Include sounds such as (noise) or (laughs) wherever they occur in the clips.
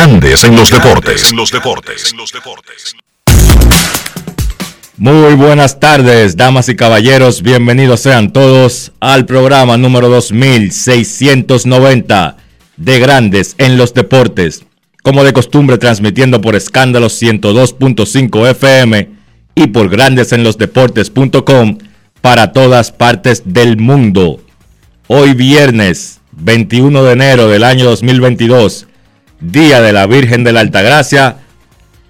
Grandes en los deportes. los deportes. Muy buenas tardes, damas y caballeros. Bienvenidos sean todos al programa número 2690 de Grandes en los deportes. Como de costumbre, transmitiendo por escándalos 102.5 FM y por grandesenlosdeportes.com para todas partes del mundo. Hoy viernes 21 de enero del año 2022 Día de la Virgen de la Altagracia,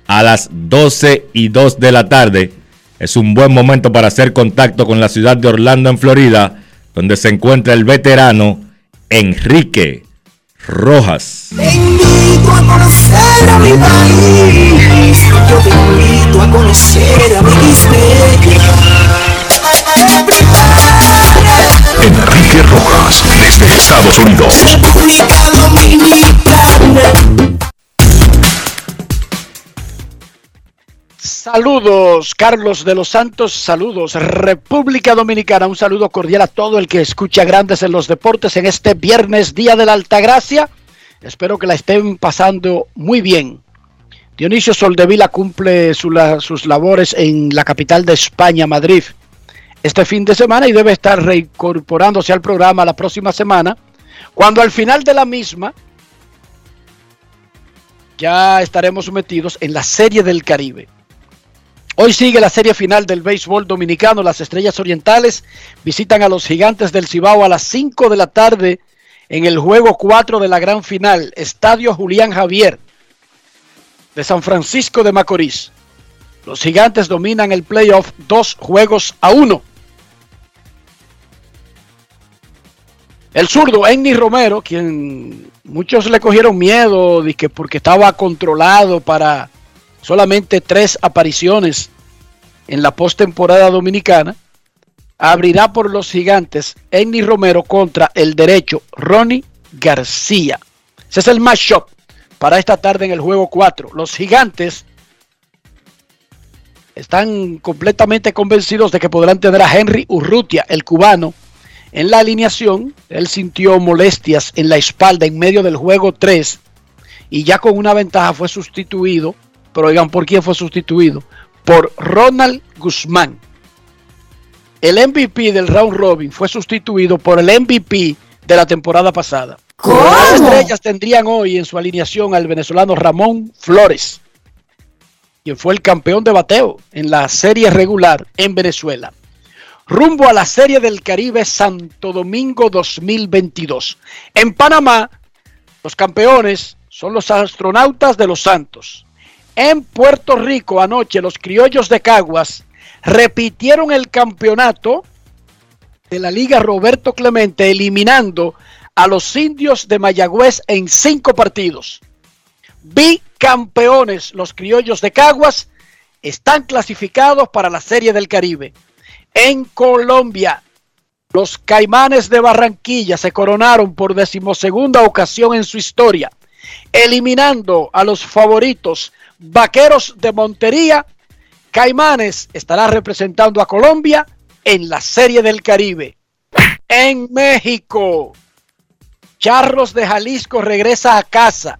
a las 12 y 2 de la tarde. Es un buen momento para hacer contacto con la ciudad de Orlando, en Florida, donde se encuentra el veterano Enrique Rojas. Te invito a conocer a mi país, yo te invito a conocer a mi Enrique Rojas, desde Estados Unidos. República Dominicana. Saludos, Carlos de los Santos, saludos, República Dominicana, un saludo cordial a todo el que escucha Grandes en los Deportes en este viernes, Día de la Altagracia. Espero que la estén pasando muy bien. Dionisio Soldevila cumple sus labores en la capital de España, Madrid este fin de semana y debe estar reincorporándose al programa la próxima semana, cuando al final de la misma ya estaremos sometidos en la Serie del Caribe. Hoy sigue la serie final del béisbol dominicano. Las Estrellas Orientales visitan a los Gigantes del Cibao a las 5 de la tarde en el juego 4 de la gran final, Estadio Julián Javier de San Francisco de Macorís. Los gigantes dominan el playoff dos juegos a uno. El zurdo, Enny Romero, quien muchos le cogieron miedo que porque estaba controlado para solamente tres apariciones en la postemporada dominicana, abrirá por los gigantes Enny Romero contra el derecho Ronnie García. Ese es el matchup para esta tarde en el juego 4. Los gigantes están completamente convencidos de que podrán tener a Henry Urrutia, el cubano, en la alineación. Él sintió molestias en la espalda en medio del juego 3 y ya con una ventaja fue sustituido. Pero oigan, ¿por quién fue sustituido? Por Ronald Guzmán. El MVP del round robin fue sustituido por el MVP de la temporada pasada. Las estrellas tendrían hoy en su alineación al venezolano Ramón Flores quien fue el campeón de bateo en la serie regular en Venezuela. Rumbo a la Serie del Caribe Santo Domingo 2022. En Panamá, los campeones son los astronautas de los Santos. En Puerto Rico anoche los criollos de Caguas repitieron el campeonato de la Liga Roberto Clemente eliminando a los indios de Mayagüez en cinco partidos bicampeones, los criollos de Caguas, están clasificados para la Serie del Caribe. En Colombia, los Caimanes de Barranquilla se coronaron por decimosegunda ocasión en su historia, eliminando a los favoritos Vaqueros de Montería. Caimanes estará representando a Colombia en la Serie del Caribe. En México, Charros de Jalisco regresa a casa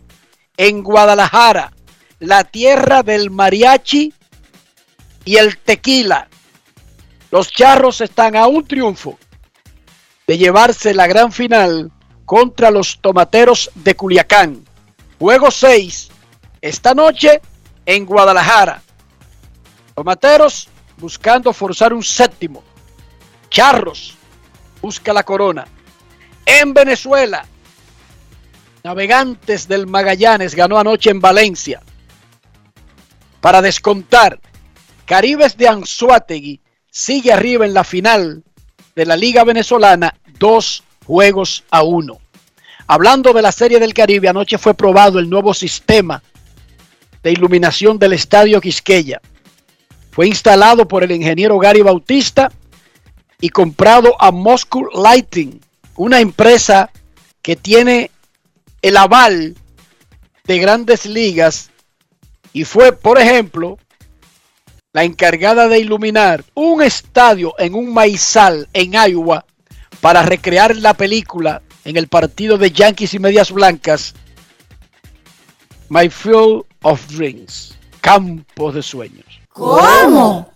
en Guadalajara, la tierra del mariachi y el tequila. Los charros están a un triunfo de llevarse la gran final contra los tomateros de Culiacán. Juego 6, esta noche en Guadalajara. Tomateros buscando forzar un séptimo. Charros busca la corona. En Venezuela, Navegantes del Magallanes ganó anoche en Valencia. Para descontar, Caribes de Anzuategui sigue arriba en la final de la Liga Venezolana, dos juegos a uno. Hablando de la Serie del Caribe, anoche fue probado el nuevo sistema de iluminación del Estadio Quisqueya. Fue instalado por el ingeniero Gary Bautista y comprado a Moscow Lighting, una empresa que tiene el aval de grandes ligas y fue, por ejemplo, la encargada de iluminar un estadio en un maizal en Iowa para recrear la película en el partido de Yankees y Medias Blancas, My Field of Dreams, Campos de Sueños. ¿Cómo?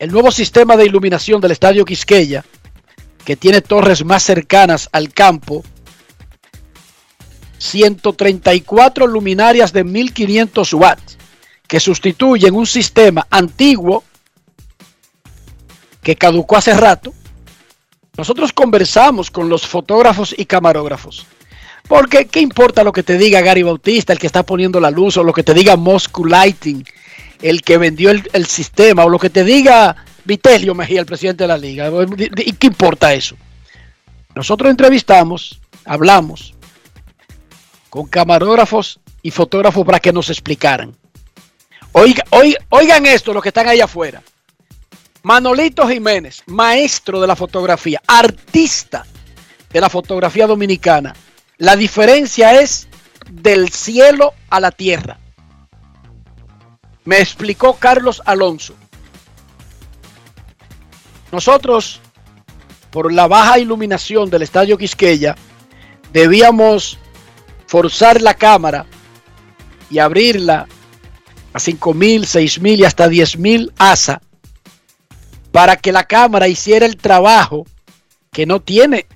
El nuevo sistema de iluminación del Estadio Quisqueya, que tiene torres más cercanas al campo, 134 luminarias de 1500 watts, que sustituyen un sistema antiguo que caducó hace rato. Nosotros conversamos con los fotógrafos y camarógrafos. Porque, ¿qué importa lo que te diga Gary Bautista, el que está poniendo la luz, o lo que te diga Moscow Lighting, el que vendió el, el sistema, o lo que te diga Vitelio Mejía, el presidente de la liga? ¿Y qué importa eso? Nosotros entrevistamos, hablamos con camarógrafos y fotógrafos para que nos explicaran. Oiga, oiga, oigan esto, los que están ahí afuera. Manolito Jiménez, maestro de la fotografía, artista de la fotografía dominicana. La diferencia es del cielo a la tierra. Me explicó Carlos Alonso. Nosotros, por la baja iluminación del Estadio Quisqueya, debíamos forzar la cámara y abrirla a 5.000, 6.000 y hasta 10.000 ASA para que la cámara hiciera el trabajo que no tiene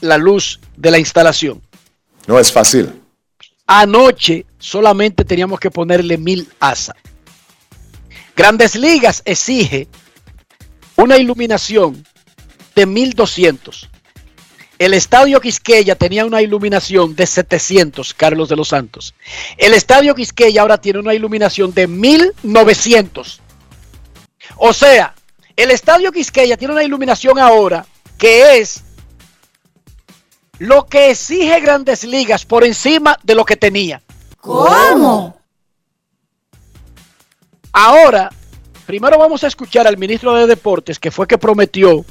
la luz de la instalación. No es fácil. Anoche solamente teníamos que ponerle 1.000 ASA. Grandes Ligas exige una iluminación de 1200. El estadio Quisqueya tenía una iluminación de 700, Carlos de los Santos. El estadio Quisqueya ahora tiene una iluminación de 1900. O sea, el estadio Quisqueya tiene una iluminación ahora que es lo que exige Grandes Ligas por encima de lo que tenía. ¿Cómo? Ahora, primero vamos a escuchar al ministro de Deportes, que fue que prometió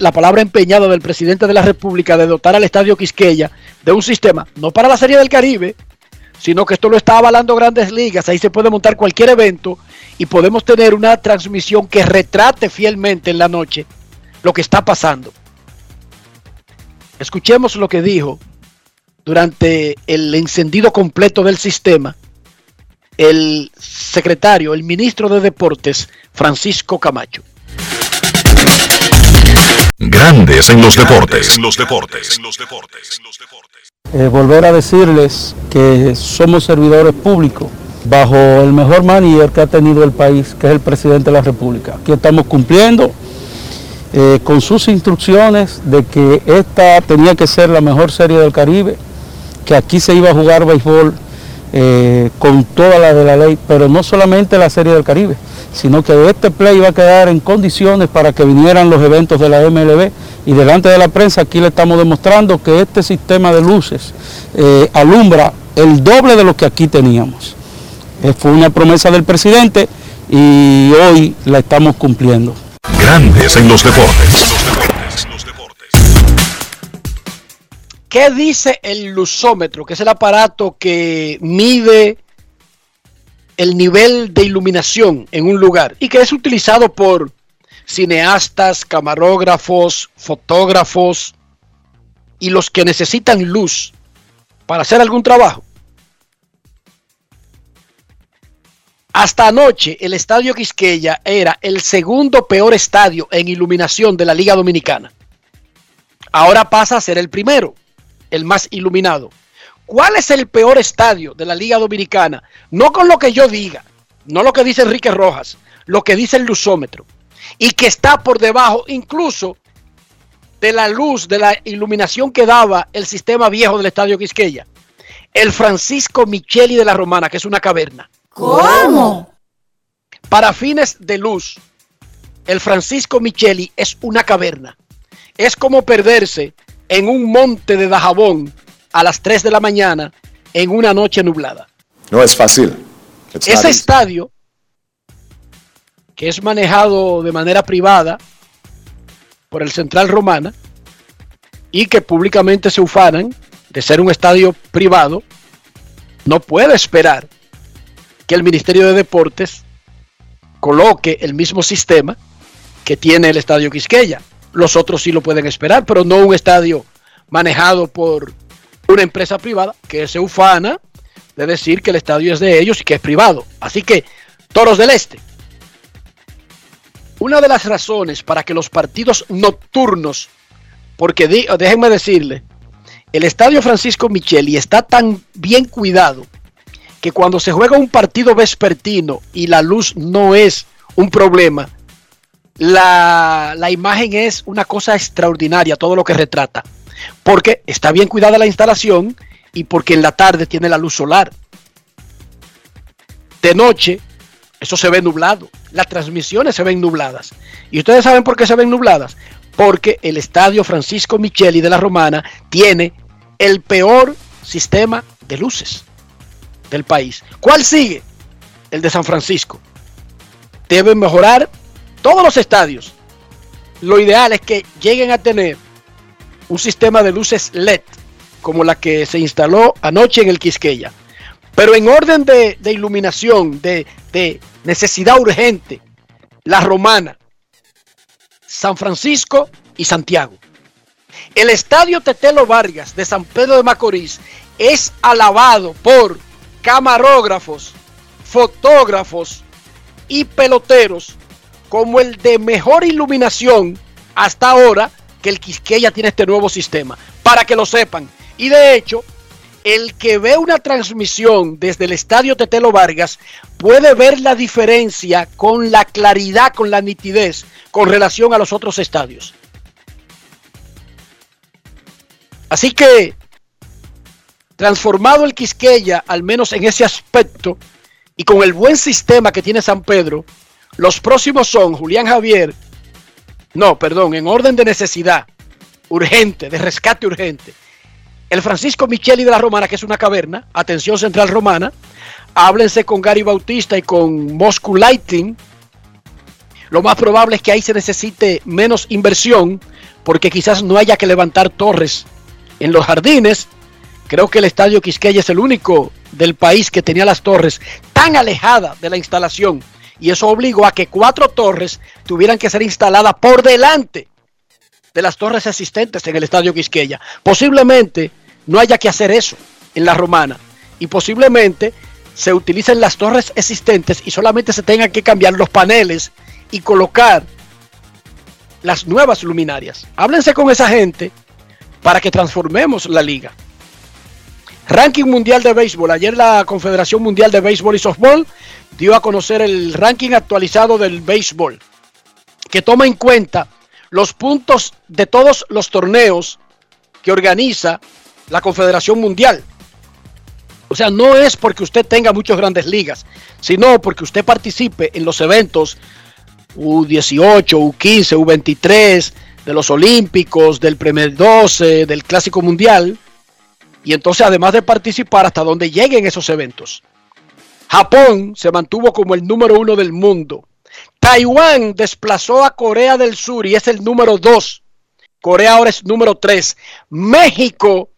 la palabra empeñada del presidente de la República de dotar al Estadio Quisqueya de un sistema, no para la Serie del Caribe, sino que esto lo está avalando grandes ligas, ahí se puede montar cualquier evento y podemos tener una transmisión que retrate fielmente en la noche lo que está pasando. Escuchemos lo que dijo durante el encendido completo del sistema el secretario, el ministro de Deportes, Francisco Camacho. Grandes en los deportes. En los deportes. Eh, volver a decirles que somos servidores públicos bajo el mejor manager que ha tenido el país, que es el presidente de la República. Aquí estamos cumpliendo eh, con sus instrucciones de que esta tenía que ser la mejor serie del Caribe, que aquí se iba a jugar béisbol eh, con toda la de la ley, pero no solamente la serie del Caribe, sino que este play iba a quedar en condiciones para que vinieran los eventos de la MLB y delante de la prensa aquí le estamos demostrando que este sistema de luces eh, alumbra el doble de lo que aquí teníamos. Eh, fue una promesa del presidente y hoy la estamos cumpliendo. Grandes en los deportes. ¿Qué dice el luzómetro, que es el aparato que mide el nivel de iluminación en un lugar y que es utilizado por cineastas, camarógrafos, fotógrafos y los que necesitan luz para hacer algún trabajo? Hasta anoche el estadio Quisqueya era el segundo peor estadio en iluminación de la Liga Dominicana. Ahora pasa a ser el primero el más iluminado. ¿Cuál es el peor estadio de la Liga Dominicana? No con lo que yo diga, no lo que dice Enrique Rojas, lo que dice el luzómetro. y que está por debajo incluso de la luz, de la iluminación que daba el sistema viejo del Estadio Quisqueya. El Francisco Micheli de la Romana, que es una caverna. ¿Cómo? Para fines de luz, el Francisco Micheli es una caverna. Es como perderse en un monte de Dajabón a las 3 de la mañana en una noche nublada. No es fácil. It's Ese estadio, que es manejado de manera privada por el Central Romana y que públicamente se ufanan de ser un estadio privado, no puede esperar que el Ministerio de Deportes coloque el mismo sistema que tiene el estadio Quisqueya. Los otros sí lo pueden esperar, pero no un estadio manejado por una empresa privada que se ufana de decir que el estadio es de ellos y que es privado. Así que, Toros del Este. Una de las razones para que los partidos nocturnos, porque déjenme decirle, el estadio Francisco Micheli está tan bien cuidado que cuando se juega un partido vespertino y la luz no es un problema, la, la imagen es una cosa extraordinaria, todo lo que retrata. Porque está bien cuidada la instalación y porque en la tarde tiene la luz solar. De noche, eso se ve nublado. Las transmisiones se ven nubladas. ¿Y ustedes saben por qué se ven nubladas? Porque el estadio Francisco Micheli de la Romana tiene el peor sistema de luces del país. ¿Cuál sigue? El de San Francisco. Deben mejorar todos los estadios. Lo ideal es que lleguen a tener un sistema de luces LED como la que se instaló anoche en el Quisqueya. Pero en orden de, iluminación, de, de necesidad urgente, la romana, San Francisco y Santiago. El estadio Tetelo Vargas de San Pedro de Macorís es alabado por camarógrafos, fotógrafos y peloteros como el de mejor iluminación hasta ahora que el Quisqueya tiene este nuevo sistema, para que lo sepan. Y de hecho, el que ve una transmisión desde el estadio Tetelo Vargas puede ver la diferencia con la claridad, con la nitidez, con relación a los otros estadios. Así que, transformado el Quisqueya, al menos en ese aspecto, y con el buen sistema que tiene San Pedro, los próximos son Julián Javier, no, perdón, en orden de necesidad, urgente, de rescate urgente. El Francisco Micheli de la Romana, que es una caverna, atención central romana, háblense con Gary Bautista y con Moscow Lighting. Lo más probable es que ahí se necesite menos inversión, porque quizás no haya que levantar torres en los jardines. Creo que el estadio Quisqueya es el único del país que tenía las torres tan alejadas de la instalación y eso obligó a que cuatro torres tuvieran que ser instaladas por delante de las torres existentes en el estadio Quisqueya. Posiblemente no haya que hacer eso en la romana y posiblemente se utilicen las torres existentes y solamente se tengan que cambiar los paneles y colocar las nuevas luminarias. Háblense con esa gente para que transformemos la liga. Ranking Mundial de Béisbol. Ayer la Confederación Mundial de Béisbol y Softball dio a conocer el ranking actualizado del béisbol, que toma en cuenta los puntos de todos los torneos que organiza la Confederación Mundial. O sea, no es porque usted tenga muchas grandes ligas, sino porque usted participe en los eventos U18, U15, U23, de los Olímpicos, del Premier 12, del Clásico Mundial. Y entonces, además de participar, hasta donde lleguen esos eventos. Japón se mantuvo como el número uno del mundo. Taiwán desplazó a Corea del Sur y es el número dos. Corea ahora es número tres. México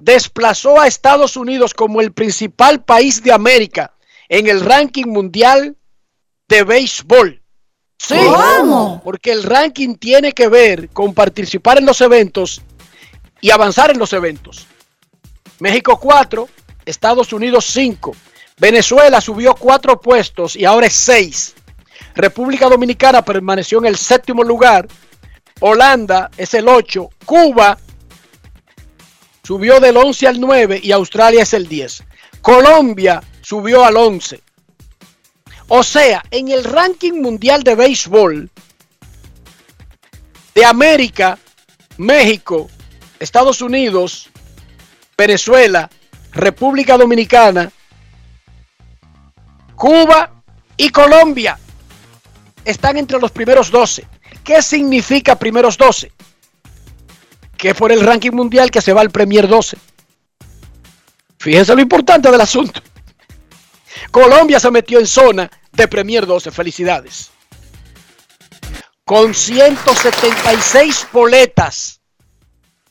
desplazó a Estados Unidos como el principal país de América en el ranking mundial de béisbol. Sí, ¿Cómo? porque el ranking tiene que ver con participar en los eventos y avanzar en los eventos. México 4, Estados Unidos 5. Venezuela subió 4 puestos y ahora es 6. República Dominicana permaneció en el séptimo lugar. Holanda es el 8. Cuba subió del 11 al 9 y Australia es el 10. Colombia subió al 11. O sea, en el ranking mundial de béisbol, De América, México, Estados Unidos, Venezuela, República Dominicana, Cuba y Colombia están entre los primeros 12. ¿Qué significa primeros 12? Que por el ranking mundial que se va al Premier 12. Fíjense lo importante del asunto. Colombia se metió en zona de Premier 12. Felicidades. Con 176 boletas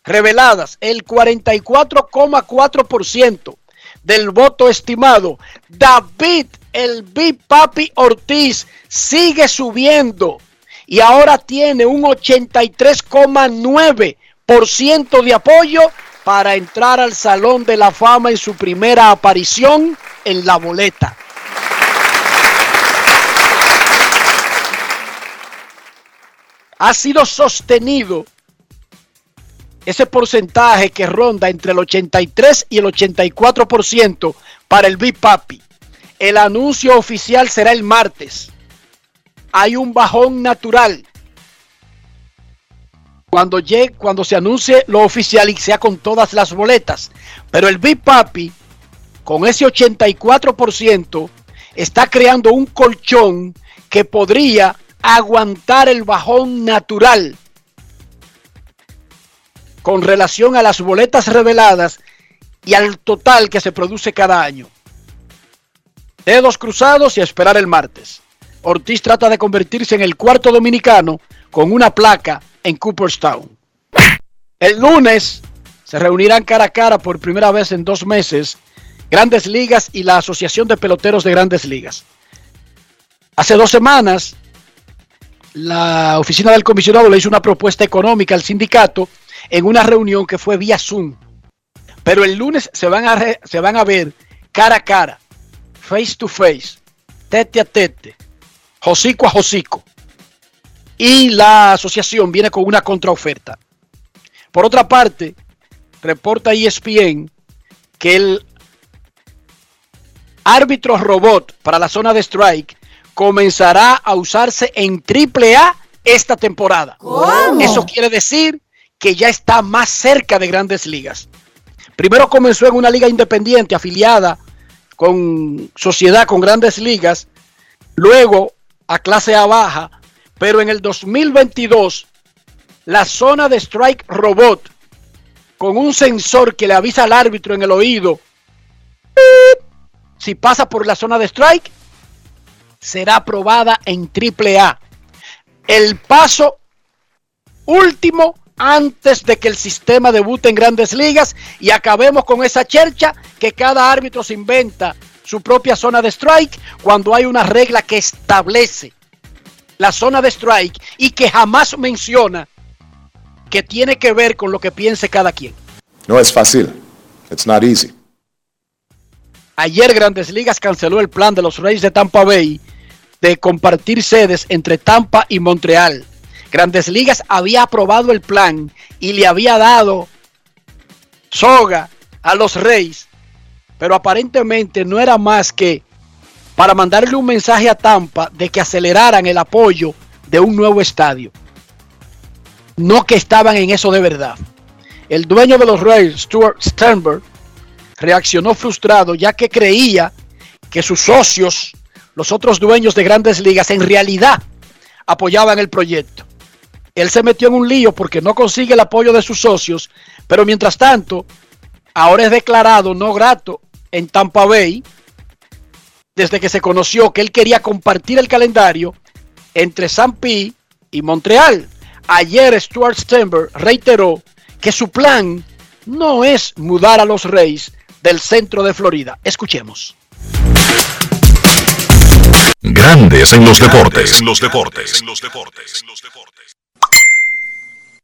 reveladas, el 44,4% del voto estimado, David el Big Papi Ortiz sigue subiendo y ahora tiene un 83,9% de apoyo para entrar al Salón de la Fama en su primera aparición en la boleta. Ha sido sostenido ese porcentaje que ronda entre el 83 y el 84% para el Big Papi. El anuncio oficial será el martes. Hay un bajón natural. Cuando, llegue, cuando se anuncie lo oficial y sea con todas las boletas. Pero el Big Papi, con ese 84%, está creando un colchón que podría aguantar el bajón natural con relación a las boletas reveladas y al total que se produce cada año. Dedos cruzados y a esperar el martes. Ortiz trata de convertirse en el cuarto dominicano con una placa en Cooperstown. El lunes se reunirán cara a cara por primera vez en dos meses Grandes Ligas y la Asociación de Peloteros de Grandes Ligas. Hace dos semanas, la oficina del comisionado le hizo una propuesta económica al sindicato en una reunión que fue vía Zoom. Pero el lunes se van a, se van a ver cara a cara, face to face, tete a tete, hocico a hocico. Y la asociación viene con una contraoferta. Por otra parte, reporta ESPN que el árbitro robot para la zona de strike comenzará a usarse en AAA esta temporada. ¿Cómo? Eso quiere decir que ya está más cerca de grandes ligas. Primero comenzó en una liga independiente afiliada con sociedad con grandes ligas, luego a clase A baja, pero en el 2022 la zona de strike robot con un sensor que le avisa al árbitro en el oído si pasa por la zona de strike será aprobada en AAA. El paso último antes de que el sistema debute en grandes ligas y acabemos con esa chercha que cada árbitro se inventa su propia zona de strike cuando hay una regla que establece la zona de strike y que jamás menciona que tiene que ver con lo que piense cada quien. No es fácil. It's not easy. Ayer Grandes Ligas canceló el plan de los Reyes de Tampa Bay de compartir sedes entre Tampa y Montreal. Grandes Ligas había aprobado el plan y le había dado soga a los Reyes, pero aparentemente no era más que para mandarle un mensaje a Tampa de que aceleraran el apoyo de un nuevo estadio. No que estaban en eso de verdad. El dueño de los Reyes, Stuart Sternberg, reaccionó frustrado ya que creía que sus socios, los otros dueños de grandes ligas, en realidad apoyaban el proyecto. Él se metió en un lío porque no consigue el apoyo de sus socios, pero mientras tanto, ahora es declarado no grato en Tampa Bay desde que se conoció que él quería compartir el calendario entre San Pi y Montreal. Ayer Stuart Stenberg reiteró que su plan no es mudar a los Reyes del centro de Florida. Escuchemos. Grandes en los deportes. En los deportes. En los deportes. En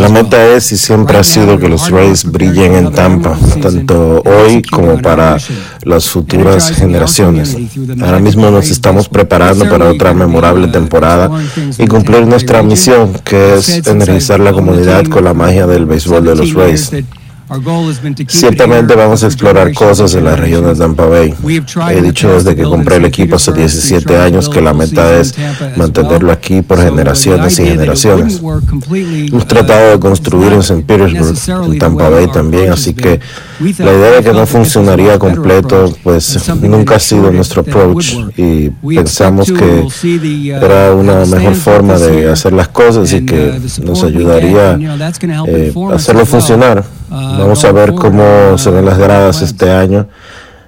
La meta es y siempre ha sido que los Rays brillen en Tampa, tanto hoy como para las futuras generaciones. Ahora mismo nos estamos preparando para otra memorable temporada y cumplir nuestra misión, que es energizar la comunidad con la magia del béisbol de los Rays. Ciertamente vamos a explorar cosas en la región de Tampa Bay. He dicho desde que compré el equipo hace 17 años que la meta es mantenerlo aquí por generaciones y generaciones. Hemos tratado de construir en St. Petersburg, en Tampa Bay también, así que la idea de que no funcionaría completo, pues nunca ha sido nuestro approach y pensamos que uh, era una mejor forma de hacer las cosas y que uh, nos ayudaría a eh, hacerlo funcionar. Uh, Vamos a ver cómo se ven las gradas este año,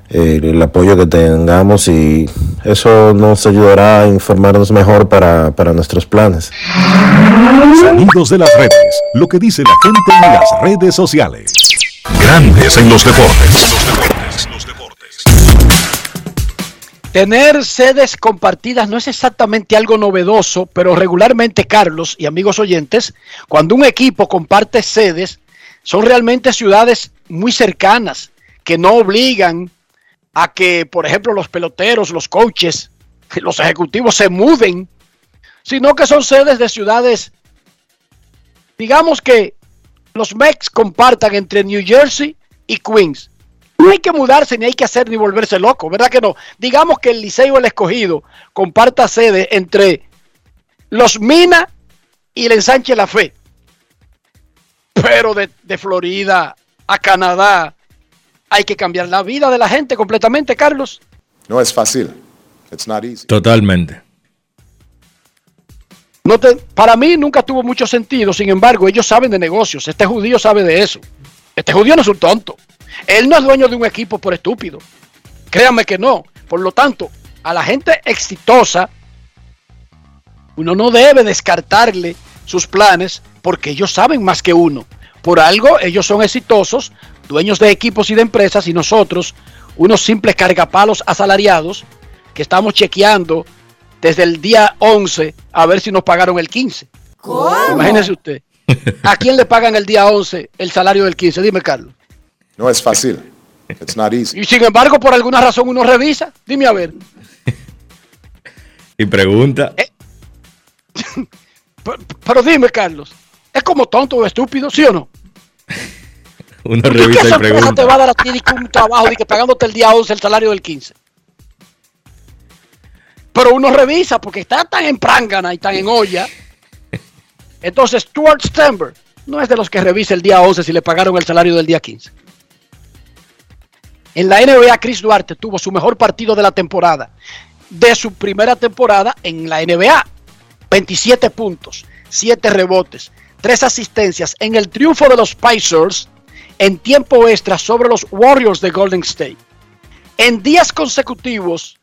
eh, el apoyo que tengamos y eso nos ayudará a informarnos mejor para, para nuestros planes. Sonidos de las redes, lo que dice la gente en las redes sociales. Grandes en los deportes. Tener sedes compartidas no es exactamente algo novedoso, pero regularmente, Carlos y amigos oyentes, cuando un equipo comparte sedes, son realmente ciudades muy cercanas, que no obligan a que, por ejemplo, los peloteros, los coaches, (laughs) los ejecutivos se muden, sino que son sedes de ciudades, digamos que los Mex compartan entre New Jersey y Queens. No hay que mudarse, ni hay que hacer, ni volverse loco, ¿verdad que no? Digamos que el Liceo el Escogido comparta sede entre los Mina y el Ensanche La Fe. Pero de, de Florida a Canadá hay que cambiar la vida de la gente completamente, Carlos. No es fácil. It's not easy. Totalmente para mí nunca tuvo mucho sentido, sin embargo, ellos saben de negocios. Este judío sabe de eso. Este judío no es un tonto. Él no es dueño de un equipo por estúpido. Créanme que no. Por lo tanto, a la gente exitosa, uno no debe descartarle sus planes porque ellos saben más que uno. Por algo, ellos son exitosos, dueños de equipos y de empresas, y nosotros, unos simples cargapalos asalariados, que estamos chequeando desde el día 11 a ver si nos pagaron el 15. ¿Cómo? Imagínese usted. ¿A quién le pagan el día 11 el salario del 15? Dime, Carlos. No es fácil. It's not easy. Y sin embargo, por alguna razón uno revisa. Dime a ver. y pregunta. Eh, (laughs) pero, dime, Carlos. ¿Es como tonto o estúpido, sí o no? (laughs) uno revisa y pregunta. te va a dar a ti un trabajo de que pagándote el día 11 el salario del 15? Pero uno revisa porque está tan en prangana y tan en olla. Entonces, Stuart Stember no es de los que revisa el día 11 si le pagaron el salario del día 15. En la NBA, Chris Duarte tuvo su mejor partido de la temporada. De su primera temporada en la NBA. 27 puntos, 7 rebotes, 3 asistencias en el triunfo de los Pacers en tiempo extra sobre los Warriors de Golden State. En días consecutivos,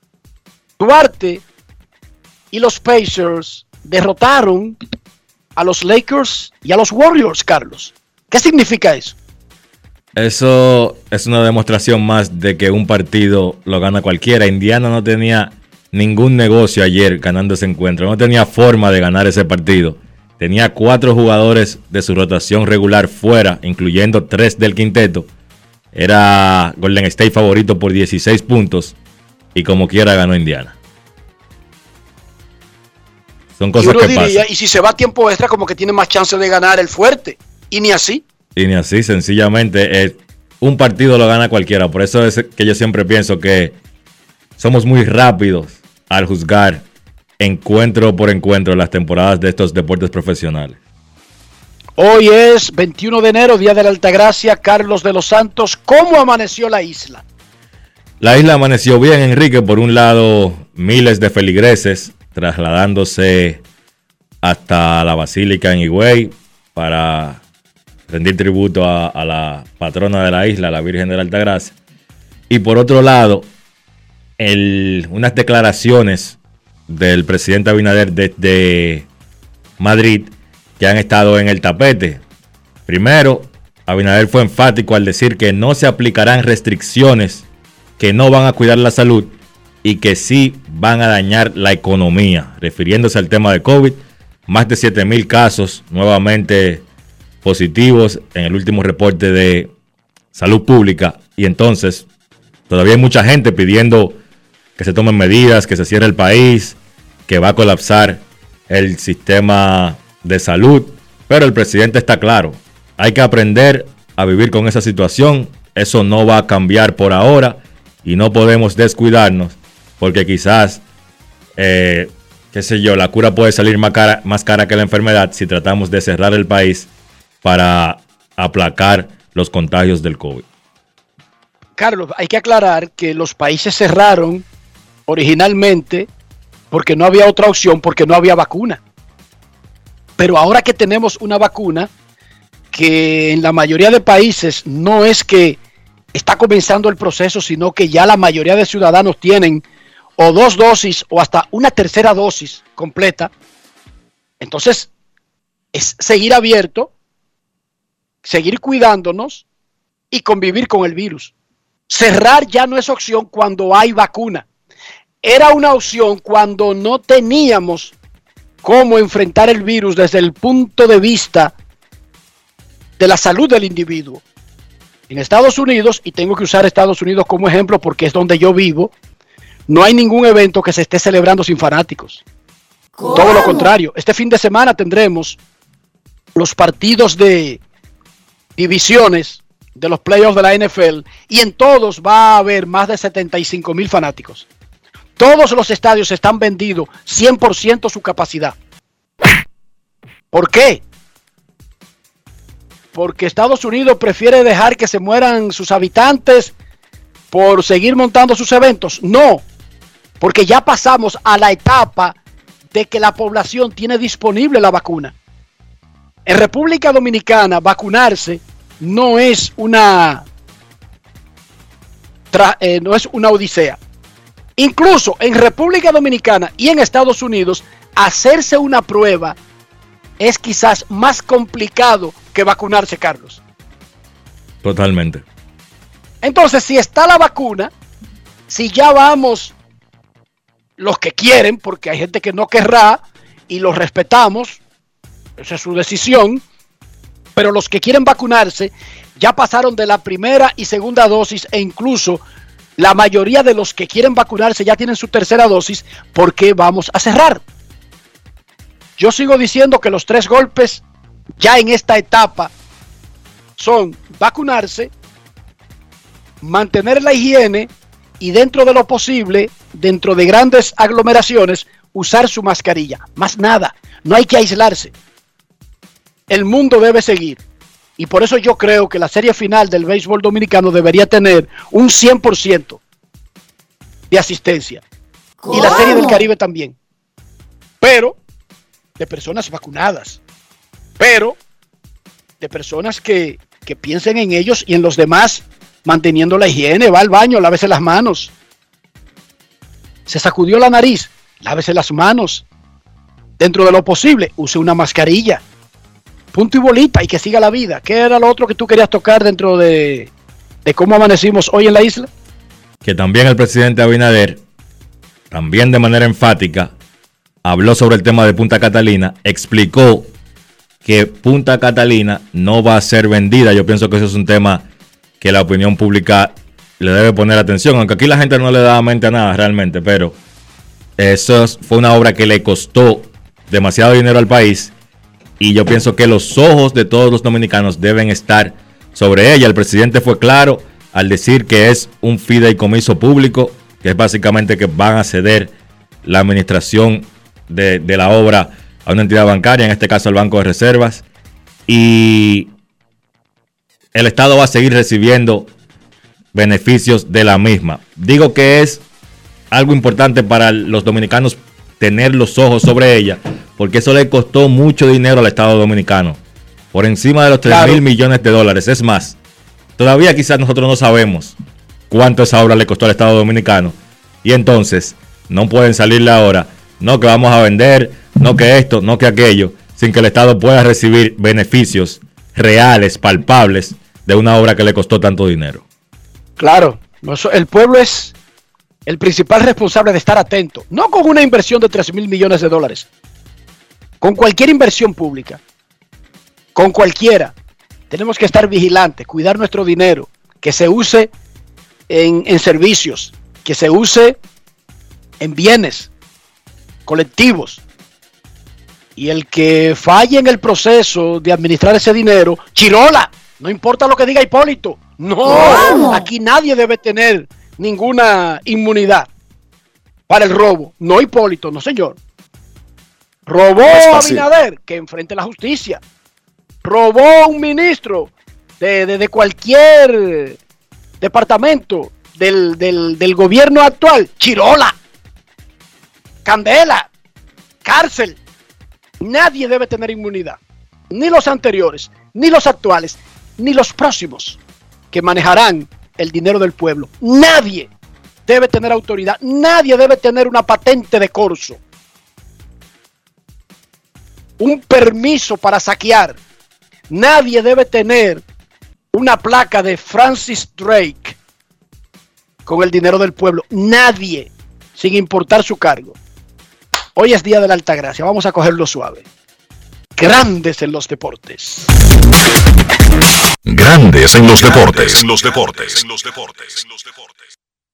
Duarte y los Pacers derrotaron a los Lakers y a los Warriors, Carlos. ¿Qué significa eso? Eso es una demostración más de que un partido lo gana cualquiera. Indiana no tenía ningún negocio ayer ganando ese encuentro. No tenía forma de ganar ese partido. Tenía cuatro jugadores de su rotación regular fuera, incluyendo tres del quinteto. Era Golden State favorito por 16 puntos y como quiera ganó Indiana. Son cosas que pasan. Y si se va a tiempo extra, como que tiene más chance de ganar el fuerte. Y ni así. Y ni así, sencillamente. Eh, un partido lo gana cualquiera. Por eso es que yo siempre pienso que somos muy rápidos al juzgar encuentro por encuentro las temporadas de estos deportes profesionales. Hoy es 21 de enero, Día de la Altagracia, Carlos de los Santos. ¿Cómo amaneció la isla? La isla amaneció bien, Enrique. Por un lado, miles de feligreses trasladándose hasta la Basílica en Higüey para rendir tributo a, la patrona de la isla, la Virgen de la Altagracia. Y por otro lado, unas declaraciones del presidente Abinader desde Madrid que han estado en el tapete. Primero, Abinader fue enfático al decir que no se aplicarán restricciones que no van a cuidar la salud y que sí van a dañar la economía, refiriéndose al tema de COVID, más de 7 mil casos nuevamente positivos en el último reporte de salud pública. Y entonces, todavía hay mucha gente pidiendo que se tomen medidas, que se cierre el país, que va a colapsar el sistema de salud. Pero el presidente está claro, hay que aprender a vivir con esa situación. Eso no va a cambiar por ahora y no podemos descuidarnos porque quizás, eh, qué sé yo, la cura puede salir más cara, más cara que la enfermedad si tratamos de cerrar el país para aplacar los contagios del COVID. Carlos, hay que aclarar que los países cerraron originalmente porque no había otra opción, porque no había vacuna. Pero ahora que tenemos una vacuna, que en la mayoría de países no es que está comenzando el proceso, sino que ya la mayoría de ciudadanos tienen o dos dosis o hasta una tercera dosis completa. Entonces, es seguir abierto, seguir cuidándonos y convivir con el virus. Cerrar ya no es opción cuando hay vacuna. Era una opción cuando no teníamos cómo enfrentar el virus desde el punto de vista de la salud del individuo. En Estados Unidos, y tengo que usar Estados Unidos como ejemplo porque es donde yo vivo, no hay ningún evento que se esté celebrando sin fanáticos. Todo lo contrario, este fin de semana tendremos los partidos de divisiones de los playoffs de la NFL y en todos va a haber más de 75 mil fanáticos. Todos los estadios están vendidos 100% su capacidad. ¿Por qué? Porque Estados Unidos prefiere dejar que se mueran sus habitantes por seguir montando sus eventos. No, porque ya pasamos a la etapa de que la población tiene disponible la vacuna. En República Dominicana, vacunarse no es una, eh, no es una odisea. Incluso en República Dominicana y en Estados Unidos, hacerse una prueba es quizás más complicado que vacunarse, Carlos. Totalmente. Entonces, si está la vacuna, si ya vamos los que quieren, porque hay gente que no querrá y los respetamos, esa es su decisión, pero los que quieren vacunarse ya pasaron de la primera y segunda dosis e incluso la mayoría de los que quieren vacunarse ya tienen su tercera dosis, ¿por qué vamos a cerrar? Yo sigo diciendo que los tres golpes ya en esta etapa son vacunarse, mantener la higiene y dentro de lo posible, dentro de grandes aglomeraciones, usar su mascarilla. Más nada, no hay que aislarse. El mundo debe seguir. Y por eso yo creo que la serie final del béisbol dominicano debería tener un 100% de asistencia. Y la serie del Caribe también. Pero de personas vacunadas. Pero de personas que, que piensen en ellos y en los demás manteniendo la higiene, va al baño, lávese las manos. Se sacudió la nariz, lávese las manos. Dentro de lo posible, use una mascarilla. Punto y bolita y que siga la vida. ¿Qué era lo otro que tú querías tocar dentro de, de cómo amanecimos hoy en la isla? Que también el presidente Abinader, también de manera enfática, habló sobre el tema de Punta Catalina, explicó que Punta Catalina no va a ser vendida. Yo pienso que eso es un tema que la opinión pública le debe poner atención, aunque aquí la gente no le da mente a nada realmente, pero eso fue una obra que le costó demasiado dinero al país y yo pienso que los ojos de todos los dominicanos deben estar sobre ella. El presidente fue claro al decir que es un fideicomiso público, que es básicamente que van a ceder la administración de, de la obra a una entidad bancaria, en este caso al Banco de Reservas, y el Estado va a seguir recibiendo beneficios de la misma. Digo que es algo importante para los dominicanos tener los ojos sobre ella, porque eso le costó mucho dinero al Estado dominicano, por encima de los 3 mil millones de dólares. Es más, todavía quizás nosotros no sabemos cuánto esa obra le costó al Estado dominicano, y entonces no pueden salirle ahora, no que vamos a vender, no que esto, no que aquello, sin que el Estado pueda recibir beneficios reales, palpables de una obra que le costó tanto dinero. Claro, el pueblo es el principal responsable de estar atento, no con una inversión de 3 mil millones de dólares, con cualquier inversión pública, con cualquiera, tenemos que estar vigilantes, cuidar nuestro dinero, que se use en, en servicios, que se use en bienes colectivos. Y el que falle en el proceso de administrar ese dinero, chirola, no importa lo que diga Hipólito. No, aquí nadie debe tener ninguna inmunidad para el robo. No Hipólito, no señor. Robó a Abinader, que enfrente la justicia. Robó un ministro de, cualquier departamento del, del gobierno actual. Chirola. Candela. Cárcel. Nadie debe tener inmunidad. Ni los anteriores, ni los actuales, ni los próximos que manejarán el dinero del pueblo. Nadie debe tener autoridad. Nadie debe tener una patente de corso. Un permiso para saquear. Nadie debe tener una placa de Francis Drake con el dinero del pueblo. Nadie, sin importar su cargo. Hoy es día de la Alta Gracia. Vamos a cogerlo suave. Grandes en los deportes. Grandes en los deportes. En los deportes. En los deportes.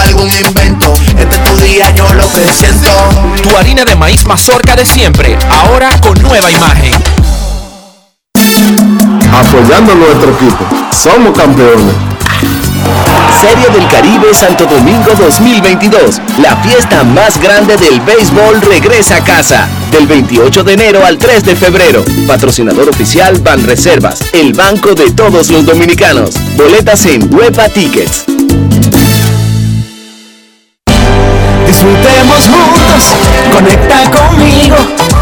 algún invento. Este es tu día, yo lo que siento. Tu harina de maíz mazorca de siempre, ahora con nueva imagen. Apoyando a nuestro equipo, somos campeones. Serie del Caribe Santo Domingo 2022. La fiesta más grande del béisbol regresa a casa. Del 28 de enero al 3 de febrero. Patrocinador oficial Banreservas, el banco de todos los dominicanos. Boletas en Huepa Tickets. Disfrutemos juntos, conecta conmigo.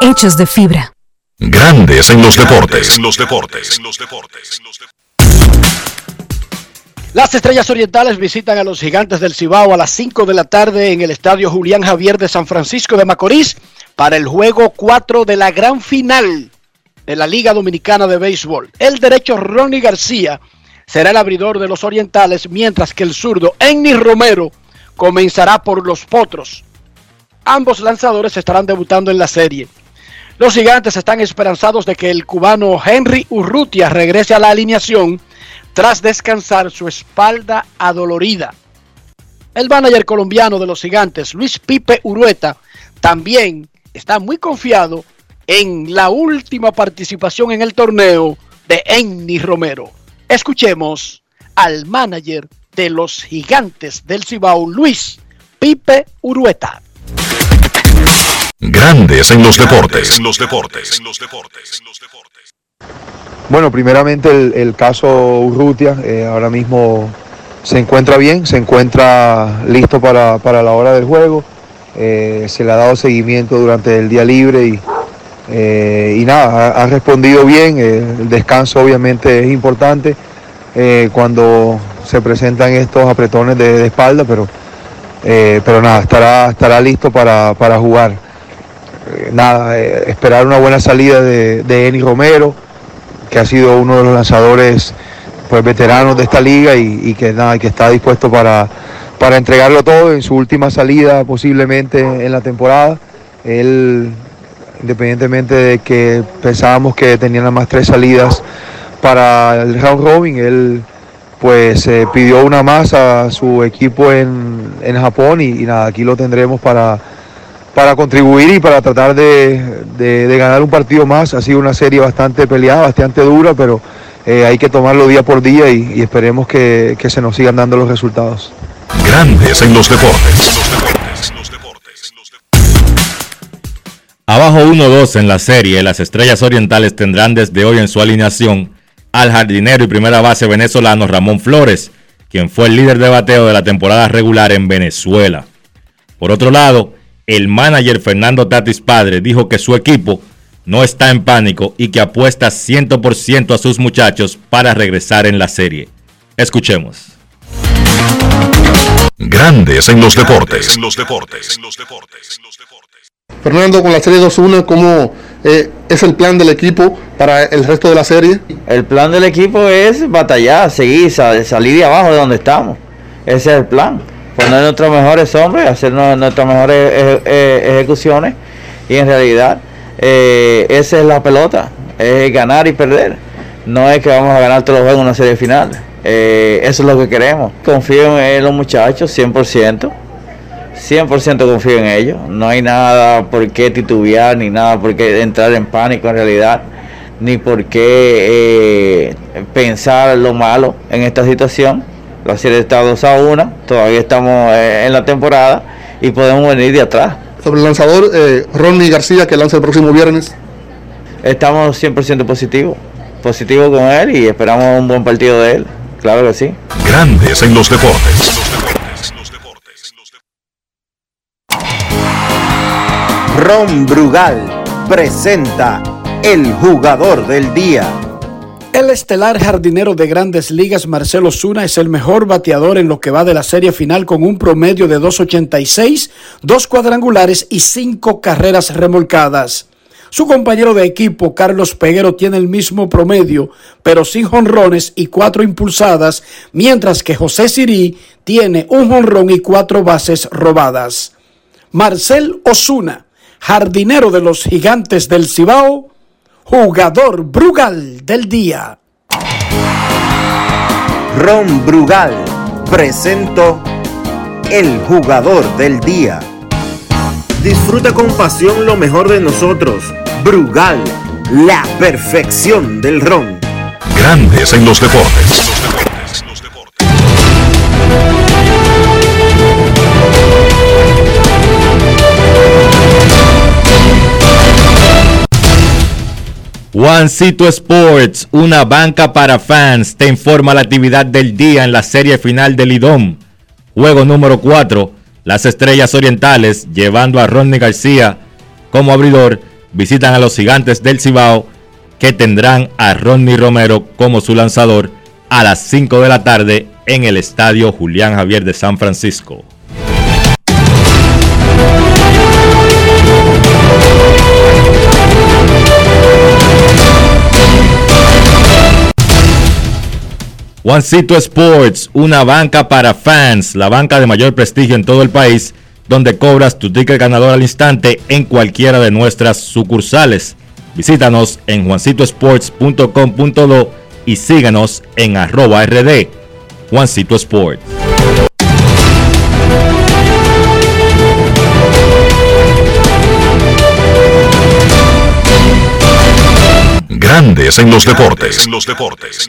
hechos de fibra. Grandes en los deportes. En los deportes. En los deportes. Las Estrellas Orientales visitan a los Gigantes del Cibao a las 5 de la tarde en el Estadio Julián Javier de San Francisco de Macorís para el juego 4 de la gran final de la Liga Dominicana de Béisbol. El derecho Ronnie García será el abridor de los Orientales, mientras que el zurdo Enni Romero comenzará por los Potros. Ambos lanzadores estarán debutando en la serie. Los gigantes están esperanzados de que el cubano Henry Urrutia regrese a la alineación tras descansar su espalda adolorida. El manager colombiano de los gigantes, Luis Pipe Urueta, también está muy confiado en la última participación en el torneo de Enni Romero. Escuchemos al manager de los gigantes del Cibao, Luis Pipe Urueta. Grandes en los deportes. En los deportes. Bueno, primeramente el, caso Urrutia eh, ahora mismo se encuentra bien, se encuentra listo para, la hora del juego. Eh, se le ha dado seguimiento durante el día libre y, eh, y nada, ha, respondido bien. el descanso obviamente es importante cuando se presentan estos apretones de, espalda, pero, pero nada, estará, estará listo para, para jugar. Eh, nada, eh, esperar una buena salida de, de Eni Romero, que ha sido uno de los lanzadores pues veteranos de esta liga y, que nada, que está dispuesto para, para entregarlo todo en su última salida posiblemente en la temporada. Él, independientemente de que pensábamos que tenía nada más tres salidas para el round robin, él pues eh, pidió una más a su equipo en, Japón y, y, nada, aquí lo tendremos para, para contribuir y para tratar de, de, ganar un partido más. Ha sido una serie bastante peleada, bastante dura, pero eh, hay que tomarlo día por día y, esperemos que, que, se nos sigan dando los resultados. Grandes en los deportes. Abajo 1-2 en la serie, las Estrellas Orientales tendrán desde hoy en su alineación al jardinero y primera base venezolano Ramón Flores, quien fue el líder de bateo de la temporada regular en Venezuela. Por otro lado, el manager Fernando Tatis Padre dijo que su equipo no está en pánico y que apuesta 100% a sus muchachos para regresar en la serie. Escuchemos. Grandes en los deportes. Fernando, con la serie 2-1, ¿cómo eh, es el plan del equipo para el resto de la serie? El plan del equipo es batallar, seguir, salir de abajo de donde estamos. Ese es el plan poner nuestros mejores hombres, hacer nuestras mejores eh, eh, ejecuciones y en realidad eh, esa es la pelota, es ganar y perder. No es que vamos a ganar todos los juegos en una serie final. eso es lo que queremos. Confío en los muchachos 100%. 100% confío en ellos. No hay nada por qué titubear, ni nada por qué entrar en pánico en realidad, ni por qué pensar lo malo en esta situación la serie está 2 a 1, todavía estamos eh, en la temporada y podemos venir de atrás. Sobre el lanzador eh, Ronnie García que lanza el próximo viernes. Estamos 100% positivos, positivo con él y esperamos un buen partido de él, claro que sí. Grandes en los deportes. Ron Brugal presenta el jugador del día. El estelar jardinero de grandes ligas Marcelo Zuna es el mejor bateador en lo que va de la serie final con un promedio de 2.86, dos cuadrangulares y cinco carreras remolcadas. Su compañero de equipo Carlos Peguero tiene el mismo promedio, pero sin jonrones y cuatro impulsadas, mientras que José Sirí tiene un jonrón y cuatro bases robadas. Marcel Osuna, jardinero de los gigantes del Cibao, jugador Brugal del día. Ron Brugal presento el jugador del día. Disfruta con pasión lo mejor de nosotros. Brugal, la perfección del ron. Grandes en los deportes. Juancito Sports, una banca para fans, te informa la actividad del día en la serie final del IDOM. Juego número 4, las Estrellas Orientales, llevando a Ronnie García como abridor, visitan a los Gigantes del Cibao, que tendrán a Ronnie Romero como su lanzador a las 5 de la tarde en el Estadio Julián Javier de San Francisco. Juancito Sports, una banca para fans, la banca de mayor prestigio en todo el país, donde cobras tu ticket ganador al instante en cualquiera de nuestras sucursales. Visítanos en juancitosports.com.do y síganos en arroba rd. Juancito Sports. Grandes en los deportes. En los deportes.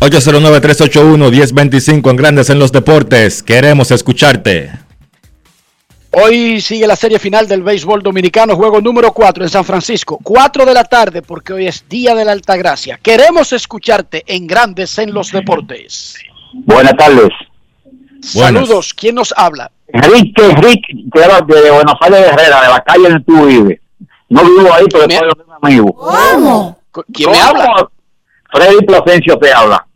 809-381-1025 en Grandes en los Deportes. Queremos escucharte. Hoy sigue la serie final del béisbol dominicano, juego número 4 en San Francisco. 4 de la tarde porque hoy es Día de la Altagracia. Queremos escucharte en Grandes en los Deportes. Buenas tardes. Saludos. ¿Quién nos habla? Rick, Rick, de Buenos Aires de Herrera, de la calle en el tú vives. No vivo ahí, pero después de un amigo. ¿Cómo? ¿Quién me habla? Freddy Placencio te habla.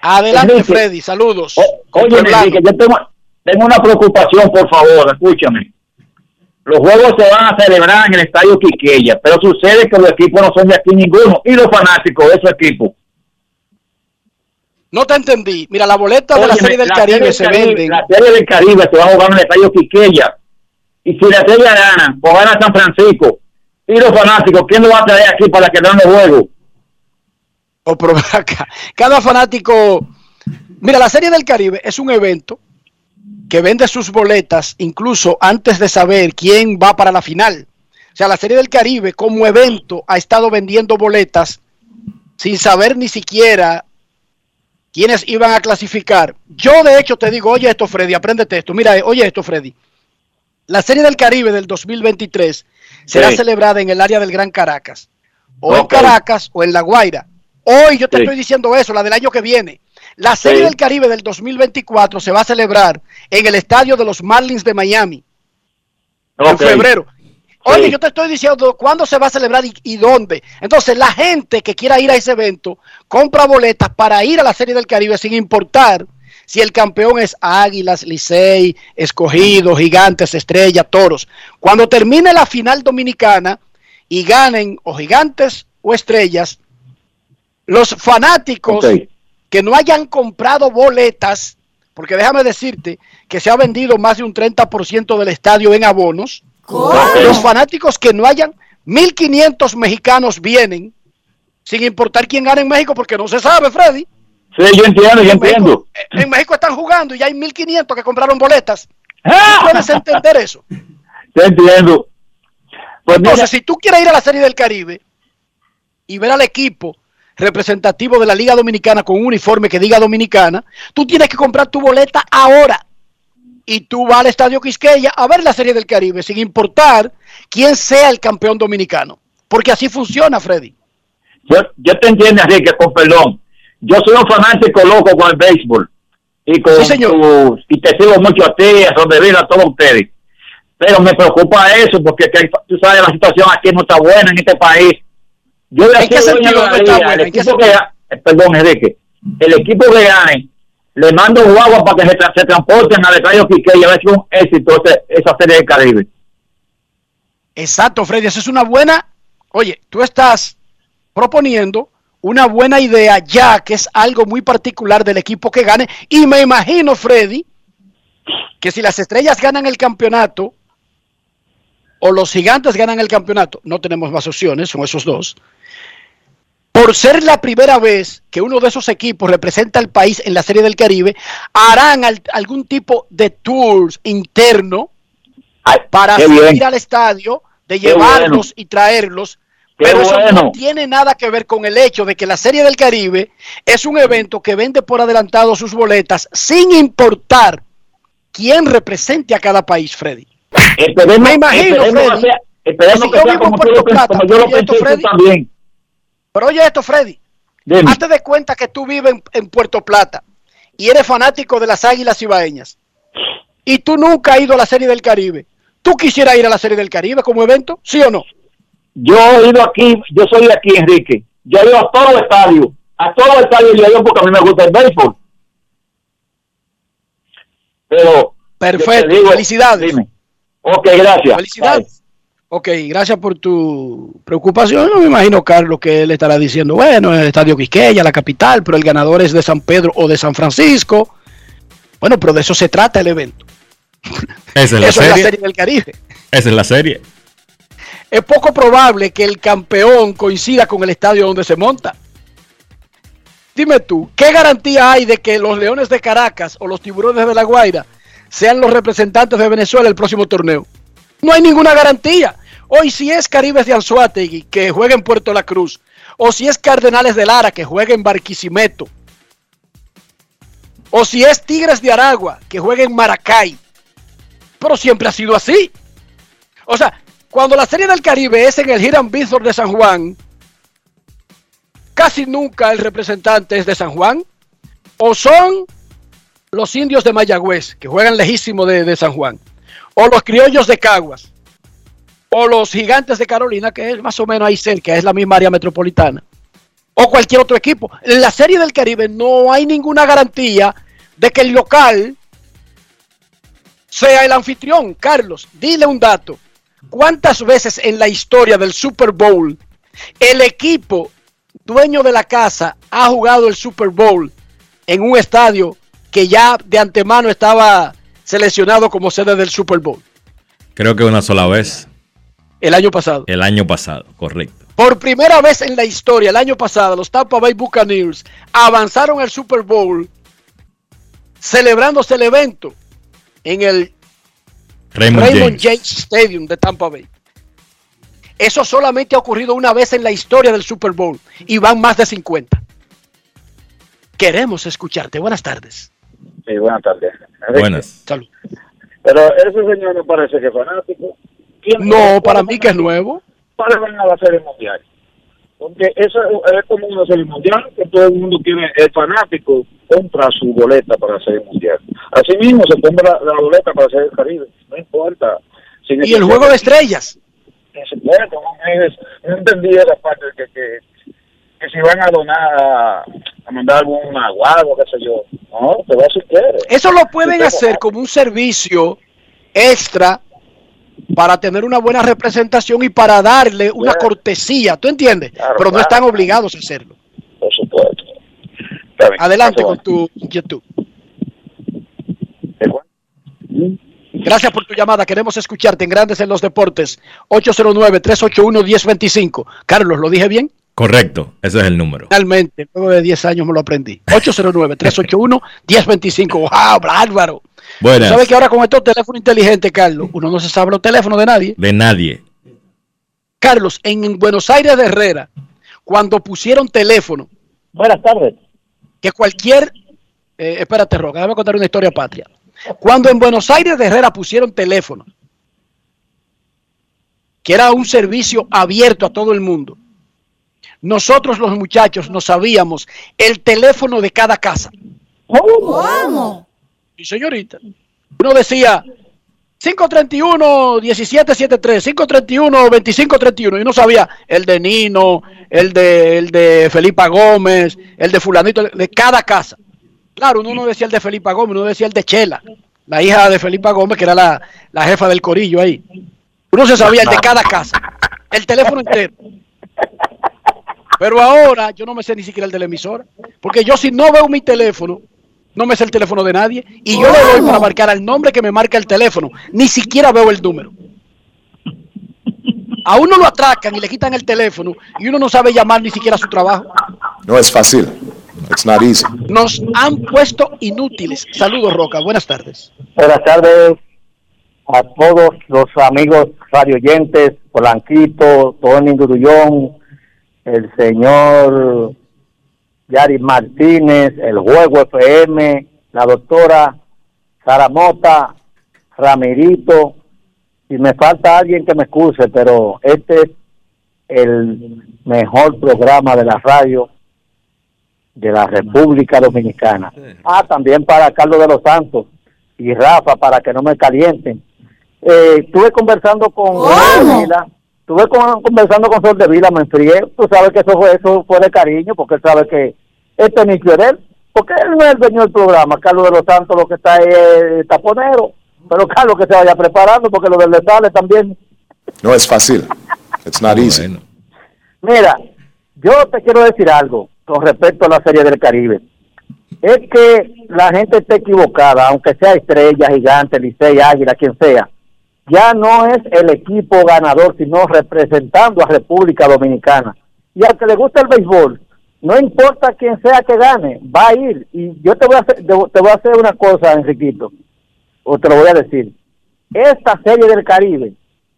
Adelante, Freddy, saludos. oye, Enrique, yo tengo, tengo una preocupación, por favor, escúchame. los juegos se van a celebrar en el estadio Quiqueya, pero sucede que los equipos no son de aquí ninguno y los fanáticos de esos equipos. No te entendí. Mira, la boleta de la Serie del la Caribe Serie se vende. La serie del Caribe se va a jugar en el estadio Quiqueya. Y si la serie gana, pues gana San Francisco. Y los fanáticos, ¿quién lo va a traer aquí para que den los juegos? O acá, Cada fanático. Mira, la Serie del Caribe es un evento que vende sus boletas incluso antes de saber quién va para la final. O sea, la Serie del Caribe como evento ha estado vendiendo boletas sin saber ni siquiera quiénes iban a clasificar. Yo de hecho te digo, oye esto Freddy, apréndete esto. Mira, eh, oye esto Freddy. La Serie del Caribe del 2023 será Sí. celebrada en el área del Gran Caracas. O en. Caracas o en La Guaira. Hoy yo te Sí. estoy diciendo eso, la del año que viene. La Serie Sí. del Caribe del 2024 se va a celebrar en el estadio de los Marlins de Miami en febrero. Oye, Sí. yo te estoy diciendo cuándo se va a celebrar y, y dónde. Entonces, la gente que quiera ir a ese evento compra boletas para ir a la Serie del Caribe sin importar si el campeón es Águilas, Licey, Escogido, Gigantes, Estrella, Toros. Cuando termine la final dominicana y ganen o Gigantes o Estrellas, los fanáticos que no hayan comprado boletas, porque déjame decirte que se ha vendido más de un 30% del estadio en abonos, los fanáticos que no hayan, 1.500 mexicanos vienen, sin importar quién gana en México, porque no se sabe, Freddy. Sí, yo entiendo, yo En México, entiendo. eh, en México están jugando y ya hay 1.500 que compraron boletas. (laughs) ¿Tú puedes entender eso? Yo entiendo. Pues mira, Entonces, si tú quieres ir a la Serie del Caribe y ver al equipo representativo de la Liga Dominicana con un uniforme que diga Dominicana, tú tienes que comprar tu boleta ahora. Y tú vas al Estadio Quisqueya a ver la Serie del Caribe, sin importar quién sea el campeón dominicano. Porque así funciona, Freddy. yo, yo te entiendo, Enrique, con perdón. Yo soy un fanático loco con el béisbol. Y, con Sí, señor. tu- y te sigo mucho a ti, a Sobrevivir, a todos ustedes. Pero me preocupa eso, porque que, tú sabes, la situación aquí no está buena en este país. Yo de ¿En qué aquí, dueño sentido de la no está liga, buena? el ¿En qué equipo que, eh, perdón, Enrique, el equipo que gane, le mando guagua para que se, tra- se transporten al estadio Quique y a ver si es un éxito esa serie del Caribe. Exacto, Freddy. Esa es una buena. Oye, tú estás proponiendo una buena idea ya que es algo muy particular del equipo que gane. Y me imagino, Freddy, que si las estrellas ganan el campeonato o los gigantes ganan el campeonato, no tenemos más opciones, son esos dos. Por ser la primera vez que uno de esos equipos representa al país en la Serie del Caribe, harán al- algún tipo de tours interno para bien. subir al estadio, de llevarlos y traerlos. Qué Pero eso no tiene nada que ver con el hecho de que la Serie del Caribe es un evento que vende por adelantado sus boletas sin importar quién represente a cada país, Freddy. Esperemos, Me imagino, Freddy, sea, esperemos que si que yo vivo en Puerto Plata, yo lo pensé Freddy. también. Pero oye esto, Freddy. Dime. Hazte de cuenta que tú vives en, en Puerto Plata y eres fanático de las águilas ibaeñas. Y tú nunca has ido a la Serie del Caribe. ¿Tú quisieras ir a la Serie del Caribe como evento? ¿Sí o no? Yo he ido aquí, yo soy de aquí, Enrique. Yo he ido a todos los estadios. A todos los estadios yo he ido porque a mí me gusta el béisbol. Pero. Perfecto, digo- felicidades. Dime. Ok, gracias. Felicidades. Ok, gracias por tu preocupación. No me imagino, Carlos, que él estará diciendo, bueno, el Estadio Quisqueya, la capital, pero el ganador es de San Pedro o de San Francisco. Bueno, pero de eso se trata el evento. Esa es la Eso es la serie. Serie del Caribe. Esa es la serie. Es poco probable que el campeón coincida con el estadio donde se monta. Dime tú, ¿qué garantía hay de que los Leones de Caracas o los Tiburones de La Guaira sean los representantes de Venezuela el próximo torneo? No hay ninguna garantía. Hoy si es Caribes de Anzuategui que juega en Puerto La Cruz, o si es Cardenales de Lara que juega en Barquisimeto, o si es Tigres de Aragua que juega en Maracay, pero siempre ha sido así. O sea, cuando la Serie del Caribe es en el Hiram Bithorn de San Juan, casi nunca el representante es de San Juan, o son los indios de Mayagüez, que juegan lejísimo de, de San Juan, o los criollos de Caguas, o los gigantes de Carolina, que es más o menos ahí cerca, es la misma área metropolitana, o cualquier otro equipo. En la Serie del Caribe no hay ninguna garantía de que el local sea el anfitrión. Carlos, dile un dato. ¿Cuántas veces en la historia del Super Bowl el equipo dueño de la casa ha jugado el Super Bowl en un estadio que ya de antemano estaba seleccionado como sede del Super Bowl? Creo que una sola vez. El año pasado. El año pasado, correcto. Por primera vez en la historia, el año pasado, los Tampa Bay Buccaneers avanzaron al Super Bowl celebrándose el evento en el Raymond, James. Stadium de Tampa Bay. Eso solamente ha ocurrido una vez en la historia del Super Bowl y van más de 50. Queremos escucharte. Buenas tardes. Sí, buenas tardes. Buenas. Salud. Pero ese señor me parece que es fanático. No, para mí que es nuevo. Para ver a la serie mundial. Porque eso es como una serie mundial que todo el mundo quiere, el fanático compra su boleta para la serie mundial. Así mismo se compra la, boleta para hacer el Caribe, no importa. ¿Y el juego de estrellas? no, entendí esa parte que, que, que si van a donar a, mandar algún agua, qué sé yo. No, te va si quieres. Eso lo pueden hacer como un servicio extra para tener una buena representación y para darle una cortesía, ¿tú entiendes? Pero no están obligados a hacerlo. Por supuesto. Adelante con tu inquietud. Gracias por tu llamada. Queremos escucharte en Grandes en los Deportes. 809-381-1025. Carlos, ¿lo dije bien? Correcto, ese es el número. Finalmente, luego de 10 años me lo aprendí. 809-381-1025. ¡Wow, bárbaro! Buenas. ¿Sabes que ahora con estos teléfonos inteligentes, Carlos, uno no se sabe los teléfonos de nadie? De nadie. Carlos, en Buenos Aires de Herrera, cuando pusieron teléfono. Buenas tardes. Que cualquier. Eh, espérate, Roca, déjame contar una historia patria. Cuando en Buenos Aires de Herrera pusieron teléfono, que era un servicio abierto a todo el mundo, nosotros los muchachos no sabíamos el teléfono de cada casa. ¿Cómo? Y señorita, uno decía 531-1773, 531-2531, y uno sabía el de Nino, el de, el de Felipa Gómez, el de fulanito, de cada casa. Claro, uno no decía el de Felipa Gómez, uno decía el de Chela, la hija de Felipa Gómez, que era la, la jefa del corillo ahí. Uno se sabía el de cada casa, el teléfono entero. Pero ahora yo no me sé ni siquiera el de la emisora, porque yo si no veo mi teléfono, no me sé el teléfono de nadie y yo le doy para marcar al nombre que me marca el teléfono. Ni siquiera veo el número. A uno lo atracan y le quitan el teléfono y uno no sabe llamar ni siquiera a su trabajo. No es fácil. It's not easy. Nos han puesto inútiles. Saludos, Roca. Buenas tardes. Buenas tardes a todos los amigos radioyentes, Polanquito, Tony Grullón, el señor Yari Martínez, el Juego FM, la doctora Sara Mota, Ramirito, y me falta alguien que me excuse, pero este es el mejor programa de la radio de la República Dominicana. Ah, también para Carlos de los Santos y Rafa, para que no me calienten. Eh, estuve conversando con Vila, estuve conversando con Sol de Vila, me enfrié, tú sabes que eso fue, eso fue de cariño, porque él sabe que este ni él, porque él no es el dueño del programa, Carlos de los Santos lo que está ahí es taponero, pero Carlos que se vaya preparando, porque lo del sale también. No es fácil, it's not easy. Mira, yo te quiero decir algo con respecto a la Serie del Caribe. Es que la gente está equivocada, aunque sea Estrella, Gigante, Licey, Águila, quien sea. Ya no es el equipo ganador, sino representando a República Dominicana. Y al que le gusta el béisbol, no importa quién sea que gane, va a ir. Y yo te voy a hacer, te voy a hacer una cosa, Enriquito, o te lo voy a decir. Esta serie del Caribe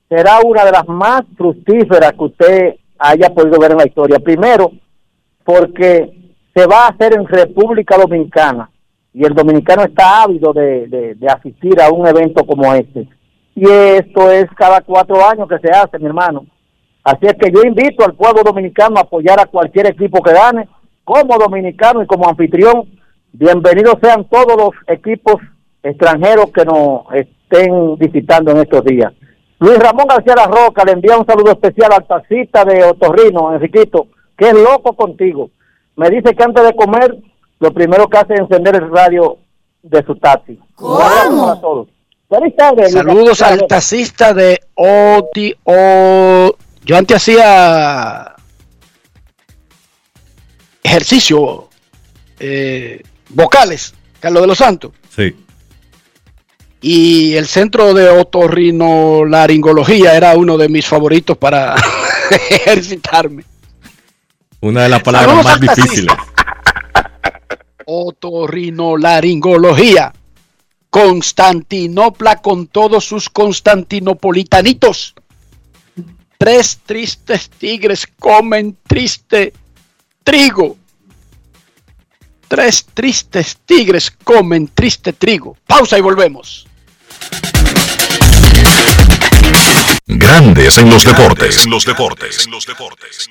será una de las más fructíferas que usted haya podido ver en la historia. Primero, porque se va a hacer en República Dominicana y el dominicano está ávido de, de asistir a un evento como este. Y esto es cada cuatro años que se hace, mi hermano. Así es que yo invito al pueblo dominicano a apoyar a cualquier equipo que gane, como dominicano y como anfitrión. Bienvenidos sean todos los equipos extranjeros que nos estén visitando en estos días. Luis Ramón García La Roca le envía un saludo especial al taxista de Otorrino, Enriquito, que es loco contigo. Me dice que antes de comer, lo primero que hace es encender el radio de su taxi. ¿Cómo? todos. Saludos al taxista de Oti. O... Yo antes hacía ejercicio eh, vocales, Carlos de los Santos. Sí. Y el centro de otorrinolaringología era uno de mis favoritos para (laughs) ejercitarme. Una de las palabras más difíciles. (laughs) Otorrinolaringología. Constantinopla con todos sus constantinopolitanitos. Tres tristes tigres comen triste trigo. Tres tristes tigres comen triste trigo. Pausa y volvemos. Grandes en los deportes. En los deportes. En los deportes.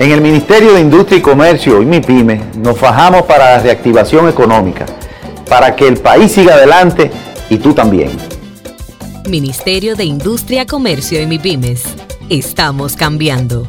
En el Ministerio de Industria y Comercio y MIPYME nos fajamos para la reactivación económica, para que el país siga adelante y tú también. Ministerio de Industria, Comercio y MIPYMES. Estamos cambiando.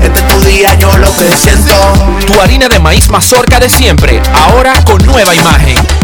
Este es tu. Tu harina de maíz mazorca de siempre, ahora con nueva imagen.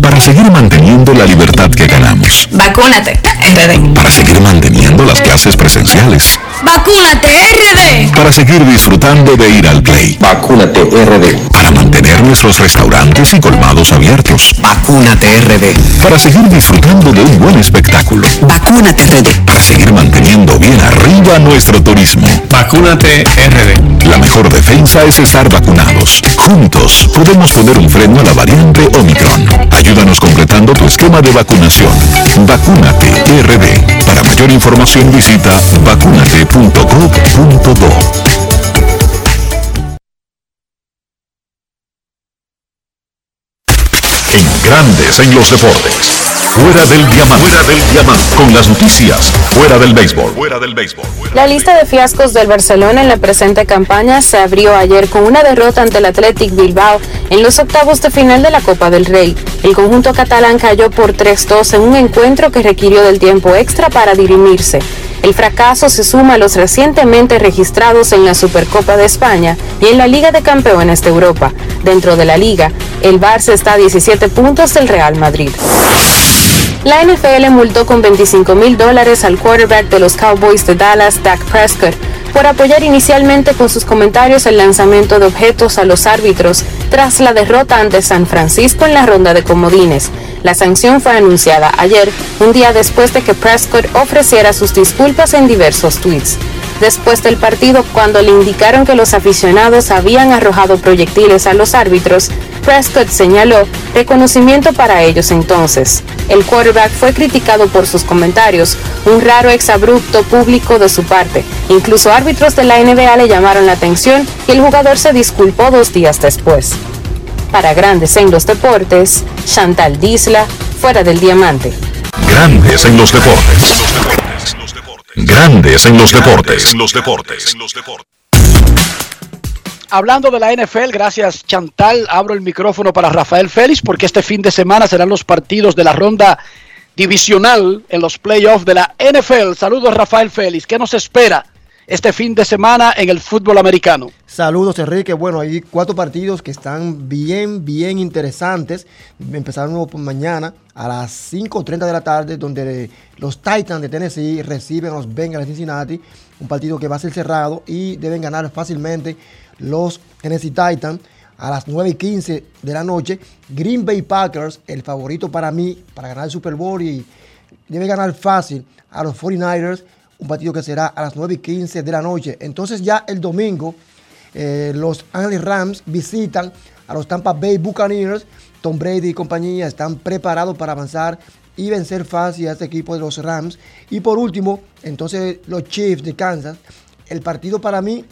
Para seguir manteniendo la libertad que ganamos. Vacúnate, (laughs) RD. Para seguir manteniendo las clases presenciales. Vacúnate, RD. Para seguir disfrutando de ir al play. Vacúnate, RD. Para mantener nuestros restaurantes y colmados abiertos. Vacúnate, RD. Para seguir disfrutando de un buen espectáculo. Vacúnate, RD. Para seguir manteniendo bien arriba nuestro turismo. Vacúnate, RD. La mejor defensa es estar vacunados. Juntos podemos poner un freno a la variante Omicron. Ayúdanos completando tu esquema de vacunación. Vacúnate RD. Para mayor información visita En Grandes en los deportes. Fuera del diamante. Fuera del diamante. Con las noticias. Fuera del béisbol. Fuera del béisbol. La lista de fiascos del Barcelona en la presente campaña se abrió ayer con una derrota ante el Athletic Bilbao en los octavos de final de la Copa del Rey. El conjunto catalán cayó por 3-2 en un encuentro que requirió del tiempo extra para dirimirse. El fracaso se suma a los recientemente registrados en la Supercopa de España y en la Liga de Campeones de Europa. Dentro de la liga, el Barça está a 17 puntos del Real Madrid. La NFL multó con 25 mil dólares al quarterback de los Cowboys de Dallas, Dak Prescott, por apoyar inicialmente con sus comentarios el lanzamiento de objetos a los árbitros tras la derrota ante San Francisco en la ronda de comodines. La sanción fue anunciada ayer, un día después de que Prescott ofreciera sus disculpas en diversos tweets. Después del partido, cuando le indicaron que los aficionados habían arrojado proyectiles a los árbitros, Prescott señaló, reconocimiento para ellos entonces. El quarterback fue criticado por sus comentarios, un raro exabrupto público de su parte. Incluso árbitros de la NBA le llamaron la atención y el jugador se disculpó dos días después. Para Grandes en los Deportes, Chantal Disla, fuera del diamante. Grandes en los deportes. Grandes en los deportes. En los deportes. Hablando de la NFL, gracias Chantal, abro el micrófono para Rafael Félix porque este fin de semana serán los partidos de la ronda divisional en los playoffs de la NFL. Saludos Rafael Félix, ¿qué nos espera este fin de semana en el fútbol americano? Saludos Enrique, bueno, hay cuatro partidos que están bien, bien interesantes. Empezaron mañana a las 5.30 de la tarde donde los Titans de Tennessee reciben a los Bengals de Cincinnati, un partido que va a ser cerrado y deben ganar fácilmente los Tennessee Titans a las 9 y 15 de la noche. Green Bay Packers, el favorito para mí, para ganar el Super Bowl y debe ganar fácil a los 49ers, un partido que será a las 9 y 15 de la noche. Entonces ya el domingo eh, los Angeles Rams visitan a los Tampa Bay Buccaneers. Tom Brady y compañía están preparados para avanzar y vencer fácil a este equipo de los Rams. Y por último, entonces los Chiefs de Kansas. El partido para mí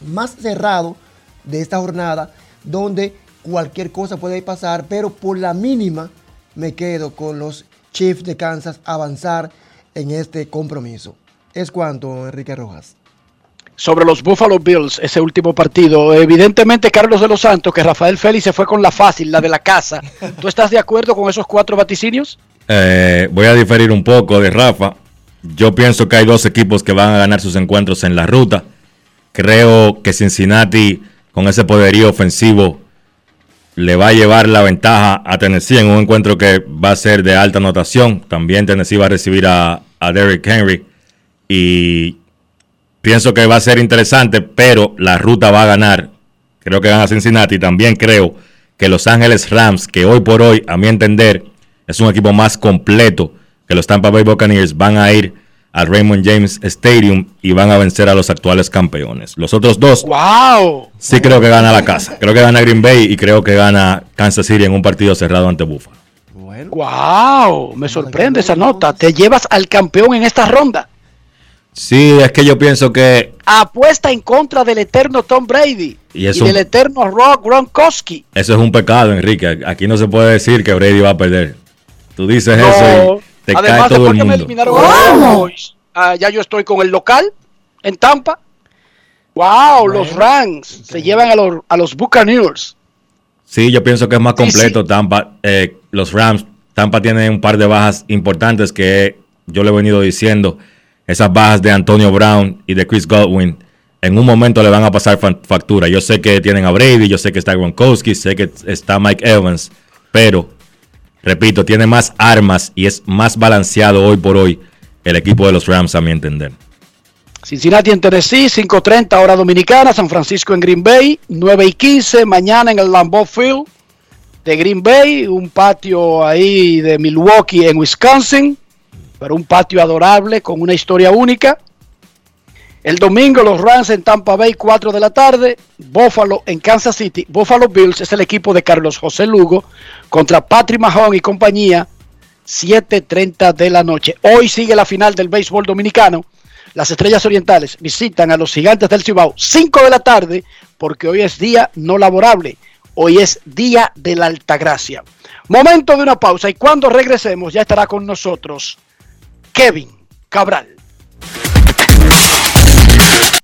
más cerrado de esta jornada, donde cualquier cosa puede pasar, pero por la mínima me quedo con los Chiefs de Kansas avanzar en este compromiso. Es cuanto, Enrique Rojas. Sobre los Buffalo Bills, ese último partido. Evidentemente, Carlos de los Santos, que Rafael Félix se fue con la fácil, la de la casa. (laughs) ¿Tú estás de acuerdo con esos cuatro vaticinios? Eh, voy a diferir un poco de Rafa. Yo pienso que hay dos equipos que van a ganar sus encuentros en la ruta. Creo que Cincinnati, con ese poderío ofensivo, le va a llevar la ventaja a Tennessee en un encuentro que va a ser de alta anotación. También Tennessee va a recibir a, a Derrick Henry. Y pienso que va a ser interesante, pero la ruta va a ganar. Creo que gana Cincinnati. También creo que Los Ángeles Rams, que hoy por hoy, a mi entender, es un equipo más completo que los Tampa Bay Buccaneers, van a ir al Raymond James Stadium y van a vencer a los actuales campeones. Los otros dos, wow. sí creo que gana la casa. Creo que gana Green Bay y creo que gana Kansas City en un partido cerrado ante Buffalo. Wow, me sorprende esa nota. Te llevas al campeón en esta ronda. Sí, es que yo pienso que Apuesta en contra del eterno Tom Brady Y y, eso- del eterno Rock Gronkowski. eso es un pecado, Enrique. Aquí no se puede decir que Brady va a perder. Tú dices No. eso y te Además, cae todo después el que me eliminaron a los Cowboys, ah, ya yo estoy con el local en Tampa. Wow, los Rams se llevan a los, a los Buccaneers. Sí, yo pienso que es más completo Tampa. eh, los Rams, Tampa tiene un par de bajas importantes que yo le he venido diciendo. Esas bajas de Antonio Brown y de Chris Godwin en un momento le van a pasar fa- factura. Yo sé que tienen a Brady, yo sé que está Gronkowski, sé que está Mike Evans, pero repito, tiene más armas y es más balanceado hoy por hoy el equipo de los Rams a mi entender. Cincinnati en Tennessee, 5.30 hora dominicana, San Francisco en Green Bay, 9 y 15, mañana en el Lambeau Field de Green Bay, un patio ahí de Milwaukee en Wisconsin, pero un patio adorable con una historia única. El domingo los Rams en Tampa Bay, 4 de la tarde, Buffalo en Kansas City, Buffalo Bills es el equipo de Carlos José Lugo contra Patrick Mahon y compañía, 7.30 de la noche. Hoy sigue la final del béisbol dominicano. Las Estrellas Orientales visitan a los Gigantes del Cibao 5 de la tarde porque hoy es día no laborable. Hoy es día de la Altagracia. Momento de una pausa y cuando regresemos ya estará con nosotros Kevin Cabral.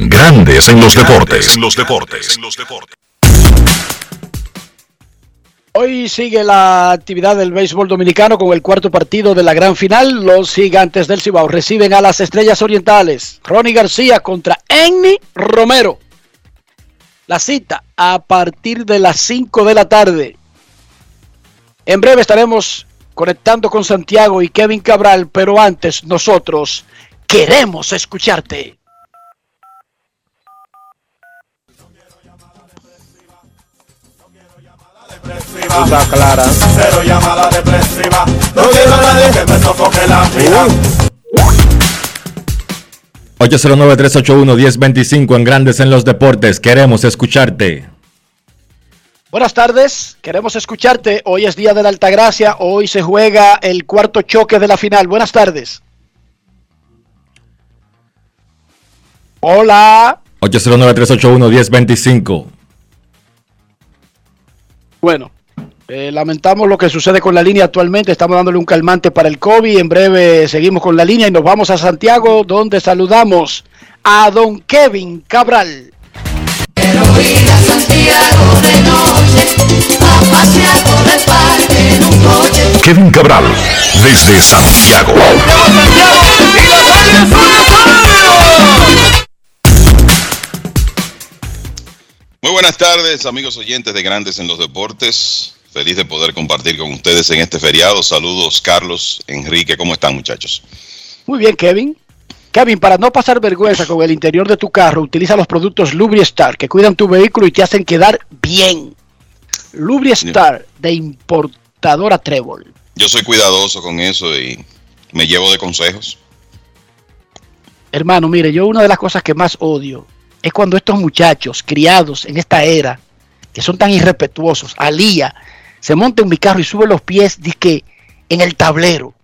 Grandes en los deportes. En los deportes. Hoy sigue la actividad del béisbol dominicano con el cuarto partido de la gran final. Los gigantes del Cibao reciben a las estrellas orientales. Ronnie García contra Enni Romero. La cita a partir de las 5 de la tarde. En breve estaremos conectando con Santiago y Kevin Cabral, pero antes nosotros queremos escucharte. Clara. Cero llamada depresiva. No quiero a nadie que me sofoque la vida. 809-381-1025 en Grandes en los Deportes. Queremos escucharte. Buenas tardes, queremos escucharte. Hoy es Día de la Altagracia, hoy se juega el cuarto choque de la final. Buenas tardes. Hola. 809-381-1025. Bueno, eh, lamentamos lo que sucede con la línea actualmente. Estamos dándole un calmante para el COVID. En breve seguimos con la línea y nos vamos a Santiago, donde saludamos a don Kevin Cabral. Quiero ir a Santiago de noche, a pasear por el parque en un coche. Kevin Cabral, desde Santiago. Muy buenas tardes, amigos oyentes de Grandes en los Deportes. Feliz de poder compartir con ustedes en este feriado. Saludos, Carlos, Enrique, ¿cómo están, muchachos? Muy bien, Kevin. Kevin, para no pasar vergüenza con el interior de tu carro, utiliza los productos Lubriestar que cuidan tu vehículo y te hacen quedar bien. Lubriestar de importadora Trébol. Yo soy cuidadoso con eso y me llevo de consejos. Hermano, mire, yo una de las cosas que más odio es cuando estos muchachos criados en esta era, que son tan irrespetuosos, alía, se monta en mi carro y sube los pies, que en el tablero.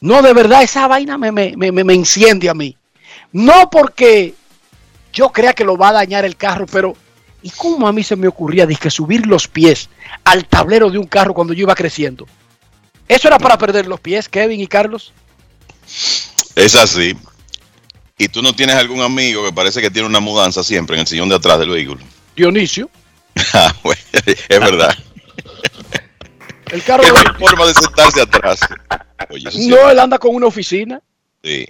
No, de verdad, esa vaina me, me, me, me enciende a mí. No porque yo crea que lo va a dañar el carro, pero ¿y cómo a mí se me ocurría que subir los pies al tablero de un carro cuando yo iba creciendo? ¿Eso era para perder los pies, Kevin y Carlos? Es así. ¿Y tú no tienes algún amigo que parece que tiene una mudanza siempre en el sillón de atrás del vehículo? Dionisio. (laughs) Ah, bueno, es verdad. El carro. Es una forma de sentarse atrás. Oye, eso sí. No, él anda con una oficina, Sí.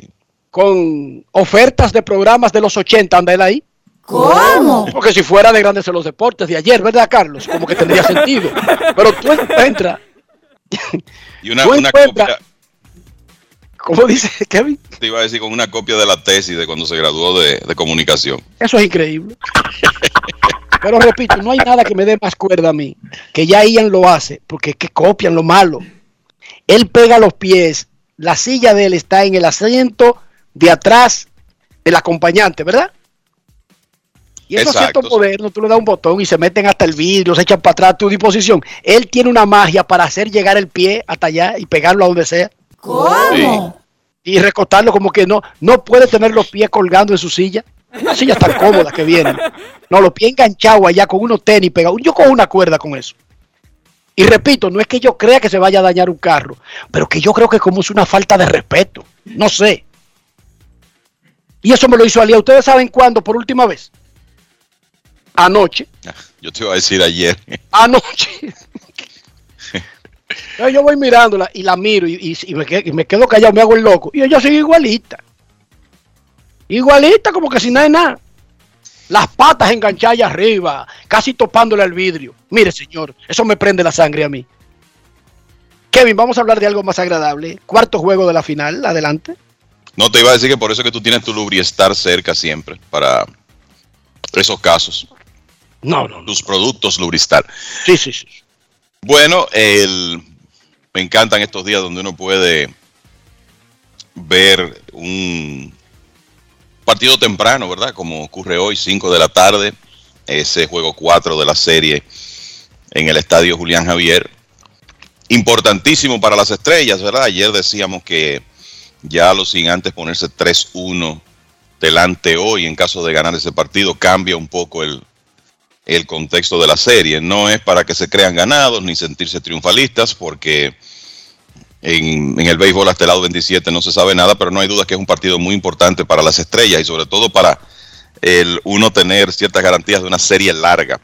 con ofertas de programas de los 80, anda él ahí. ¿Cómo? Porque si fuera de grandes en los deportes de ayer, ¿verdad, Carlos? Como que tendría sentido. Pero tú encuentras, Y una, Tú una encuentras- copia, ¿cómo dice Kevin? te iba a decir, con una copia de la tesis de cuando se graduó de, de comunicación. Eso es increíble. Pero repito, no hay nada que me dé más cuerda a mí. Que ya Ian lo hace, porque es que copian lo malo. Él pega los pies, la silla de él está en el asiento de atrás del acompañante, ¿verdad? Y eso Exacto, cierto moderno, tú le das un botón y se meten hasta el vidrio, se echan para atrás a tu disposición. Él tiene una magia para hacer llegar el pie hasta allá y pegarlo a donde sea. ¿Cómo? Y recostarlo como que no, no puede tener los pies colgando en su silla. Una silla tan cómoda que vienen. No, los pies enganchados allá con unos tenis pegados. Yo con una cuerda con eso. Y repito, no es que yo crea que se vaya a dañar un carro, pero que yo creo que como es una falta de respeto. No sé. Y eso me lo hizo Alía. ¿Ustedes saben cuándo por última vez? Anoche. Yo te iba a decir ayer. Anoche. Yo voy mirándola y la miro y, me quedo, y, me quedo, callado, me hago el loco. Y ella sigue igualita. Igualita como que sin nada de nada. Las patas enganchadas arriba, casi topándole al vidrio. Mire, señor, eso me prende la sangre a mí. Kevin, vamos a hablar de algo más agradable. Cuarto juego de la final, adelante. No, te iba a decir que por eso que tú tienes tu Lubriestar cerca siempre, para esos casos. No, no. Tus productos Lubristar. Sí, sí, sí. Bueno, el, me encantan estos días donde uno puede ver un partido temprano, ¿verdad? Como ocurre hoy, 5 de la tarde, ese juego 4 de la serie en el estadio Julián Javier. Importantísimo para las estrellas, ¿verdad? Ayer decíamos que ya los sin antes ponerse 3-1 delante hoy en caso de ganar ese partido cambia un poco el, el contexto de la serie. No es para que se crean ganados ni sentirse triunfalistas porque en, el béisbol hasta el lado 27 no se sabe nada, pero no hay duda que es un partido muy importante para las estrellas y sobre todo para el uno tener ciertas garantías de una serie larga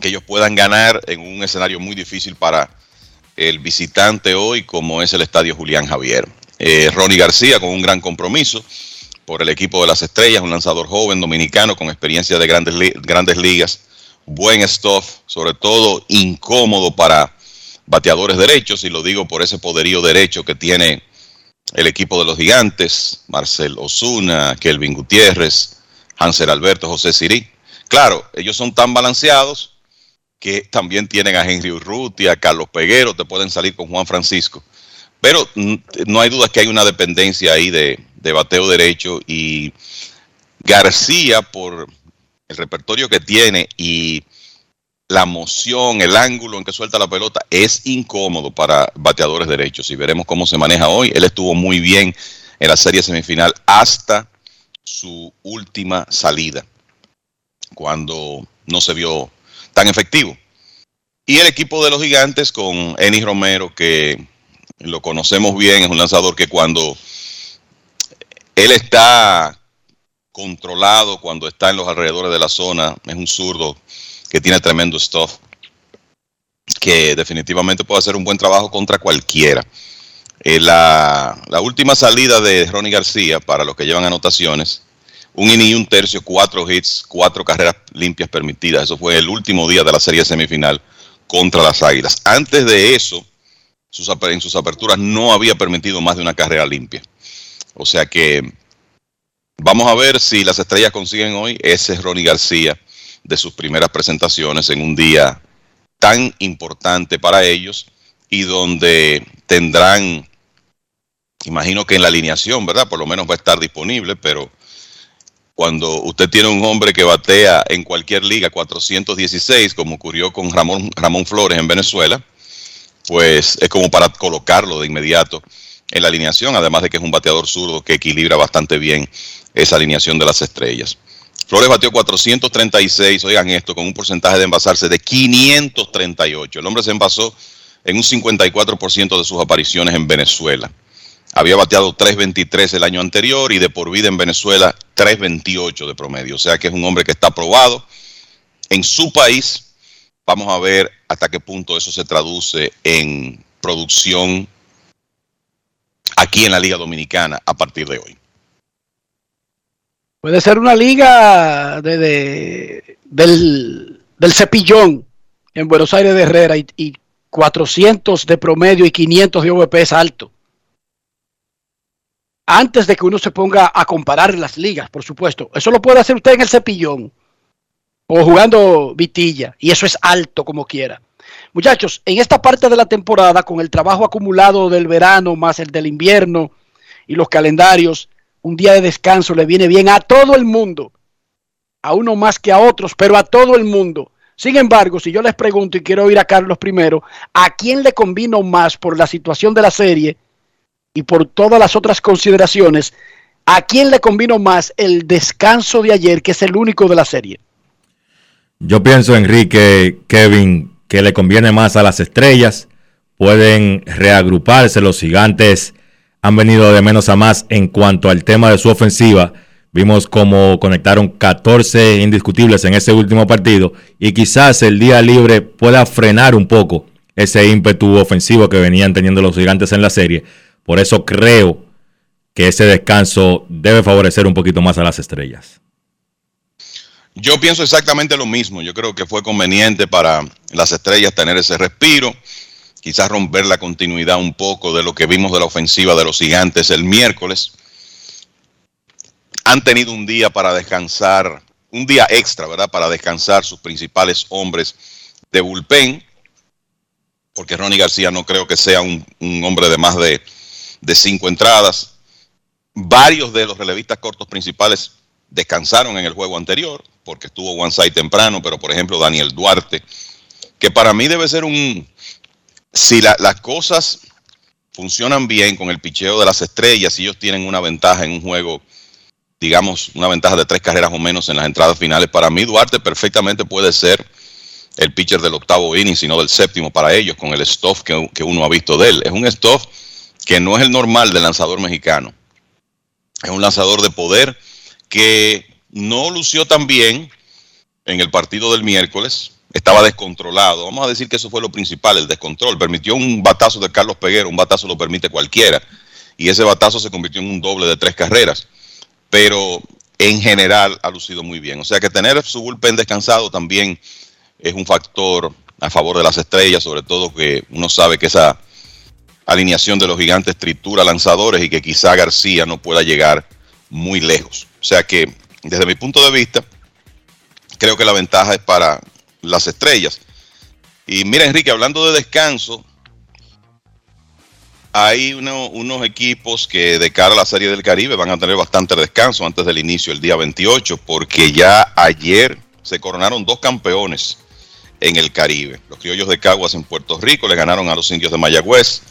que ellos puedan ganar en un escenario muy difícil para el visitante hoy como es el estadio Julián Javier. Eh, Ronnie García con un gran compromiso por el equipo de las estrellas, un lanzador joven dominicano con experiencia de grandes, grandes ligas, buen stuff, sobre todo incómodo para bateadores derechos, y lo digo por ese poderío derecho que tiene el equipo de los gigantes, Marcel Osuna, Kelvin Gutiérrez, Hansel Alberto, José Sirí. Claro, ellos son tan balanceados que también tienen a Henry Urrutia, a Carlos Peguero, te pueden salir con Juan Francisco. Pero no hay duda que hay una dependencia ahí de, de bateo derecho y García por el repertorio que tiene y la moción, el ángulo en que suelta la pelota es incómodo para bateadores derechos y veremos cómo se maneja hoy. Él estuvo muy bien en la serie semifinal hasta su última salida, cuando no se vio tan efectivo. Y el equipo de los gigantes con Eni Romero, que lo conocemos bien, es un lanzador que cuando él está controlado, cuando está en los alrededores de la zona, es un zurdo que tiene tremendo stuff, que definitivamente puede hacer un buen trabajo contra cualquiera. Eh, la, última salida de Ronnie García, para los que llevan anotaciones, un inning y un tercio, cuatro hits, cuatro carreras limpias permitidas. Eso fue el último día de la serie semifinal contra las Águilas. Antes de eso, en sus aperturas no había permitido más de una carrera limpia. O sea que vamos a ver si las estrellas consiguen hoy ese Ronnie García de sus primeras presentaciones en un día tan importante para ellos y donde tendrán, imagino que en la alineación, ¿verdad? Por lo menos va a estar disponible, pero cuando usted tiene un hombre que batea en cualquier liga 416, como ocurrió con Ramón, Ramón Flores en Venezuela, pues es como para colocarlo de inmediato en la alineación, además de que es un bateador zurdo que equilibra bastante bien esa alineación de las estrellas. Flores batió 436, oigan esto, con un porcentaje de envasarse de 538. El hombre se envasó en un 54% de sus apariciones en Venezuela. Había bateado 3.23 el año anterior y de por vida en Venezuela 3.28 de promedio. O sea que es un hombre que está aprobado en su país. Vamos a ver hasta qué punto eso se traduce en producción aquí en la Liga Dominicana a partir de hoy. Puede ser una liga de, del, cepillón en Buenos Aires de Herrera y, 400 de promedio y 500 de OVP es alto. Antes de que uno se ponga a comparar las ligas, por supuesto. Eso lo puede hacer usted en el cepillón o jugando vitilla y eso es alto como quiera. Muchachos, en esta parte de la temporada, con el trabajo acumulado del verano más el del invierno y los calendarios, un día de descanso le viene bien a todo el mundo, a uno más que a otros, pero a todo el mundo. Sin embargo, si yo les pregunto y quiero oír a Carlos primero, ¿a quién le convino más por la situación de la serie y por todas las otras consideraciones? ¿A quién le convino más el descanso de ayer, que es el único de la serie? Yo pienso, Enrique, Kevin, que le conviene más a las estrellas. Pueden reagruparse. Los gigantes han venido de menos a más en cuanto al tema de su ofensiva. Vimos cómo conectaron 14 indiscutibles en ese último partido y quizás el día libre pueda frenar un poco ese ímpetu ofensivo que venían teniendo los gigantes en la serie. Por eso creo que ese descanso debe favorecer un poquito más a las estrellas. Yo pienso exactamente lo mismo. Yo creo que fue conveniente para las estrellas tener ese respiro, quizás romper la continuidad un poco de lo que vimos de la ofensiva de los gigantes el miércoles. Han tenido un día para descansar, un día extra, ¿verdad? Para descansar sus principales hombres de bullpen, porque Ronnie García no creo que sea un, hombre de más de cinco entradas. Varios de los relevistas cortos principales descansaron en el juego anterior, porque estuvo one side temprano, pero por ejemplo Daniel Duarte, que para mí debe ser un... Si la- las cosas funcionan bien con el picheo de las estrellas, si ellos tienen una ventaja en un juego, digamos, una ventaja de tres carreras o menos en las entradas finales, para mí Duarte perfectamente puede ser el pitcher del octavo inning, sino del séptimo para ellos, con el stuff que uno ha visto de él. Es un stuff que no es el normal del lanzador mexicano. Es un lanzador de poder que no lució tan bien en el partido del miércoles. Estaba descontrolado. Vamos a decir que eso fue lo principal, el descontrol. Permitió un batazo de Carlos Peguero, un batazo lo permite cualquiera. Y ese batazo se convirtió en un doble de tres carreras. Pero en general ha lucido muy bien. O sea que tener su bullpen descansado también es un factor a favor de las estrellas, sobre todo que uno sabe que esa alineación de los gigantes tritura lanzadores y que quizá García no pueda llegar muy lejos. O sea que, desde mi punto de vista, creo que la ventaja es para las estrellas. Y mira, Enrique, hablando de descanso, hay uno- unos equipos que de cara a la Serie del Caribe van a tener bastante descanso antes del inicio, el día 28, porque ya ayer se coronaron dos campeones en el Caribe. Los criollos de Caguas en Puerto Rico le ganaron a los indios de Mayagüez.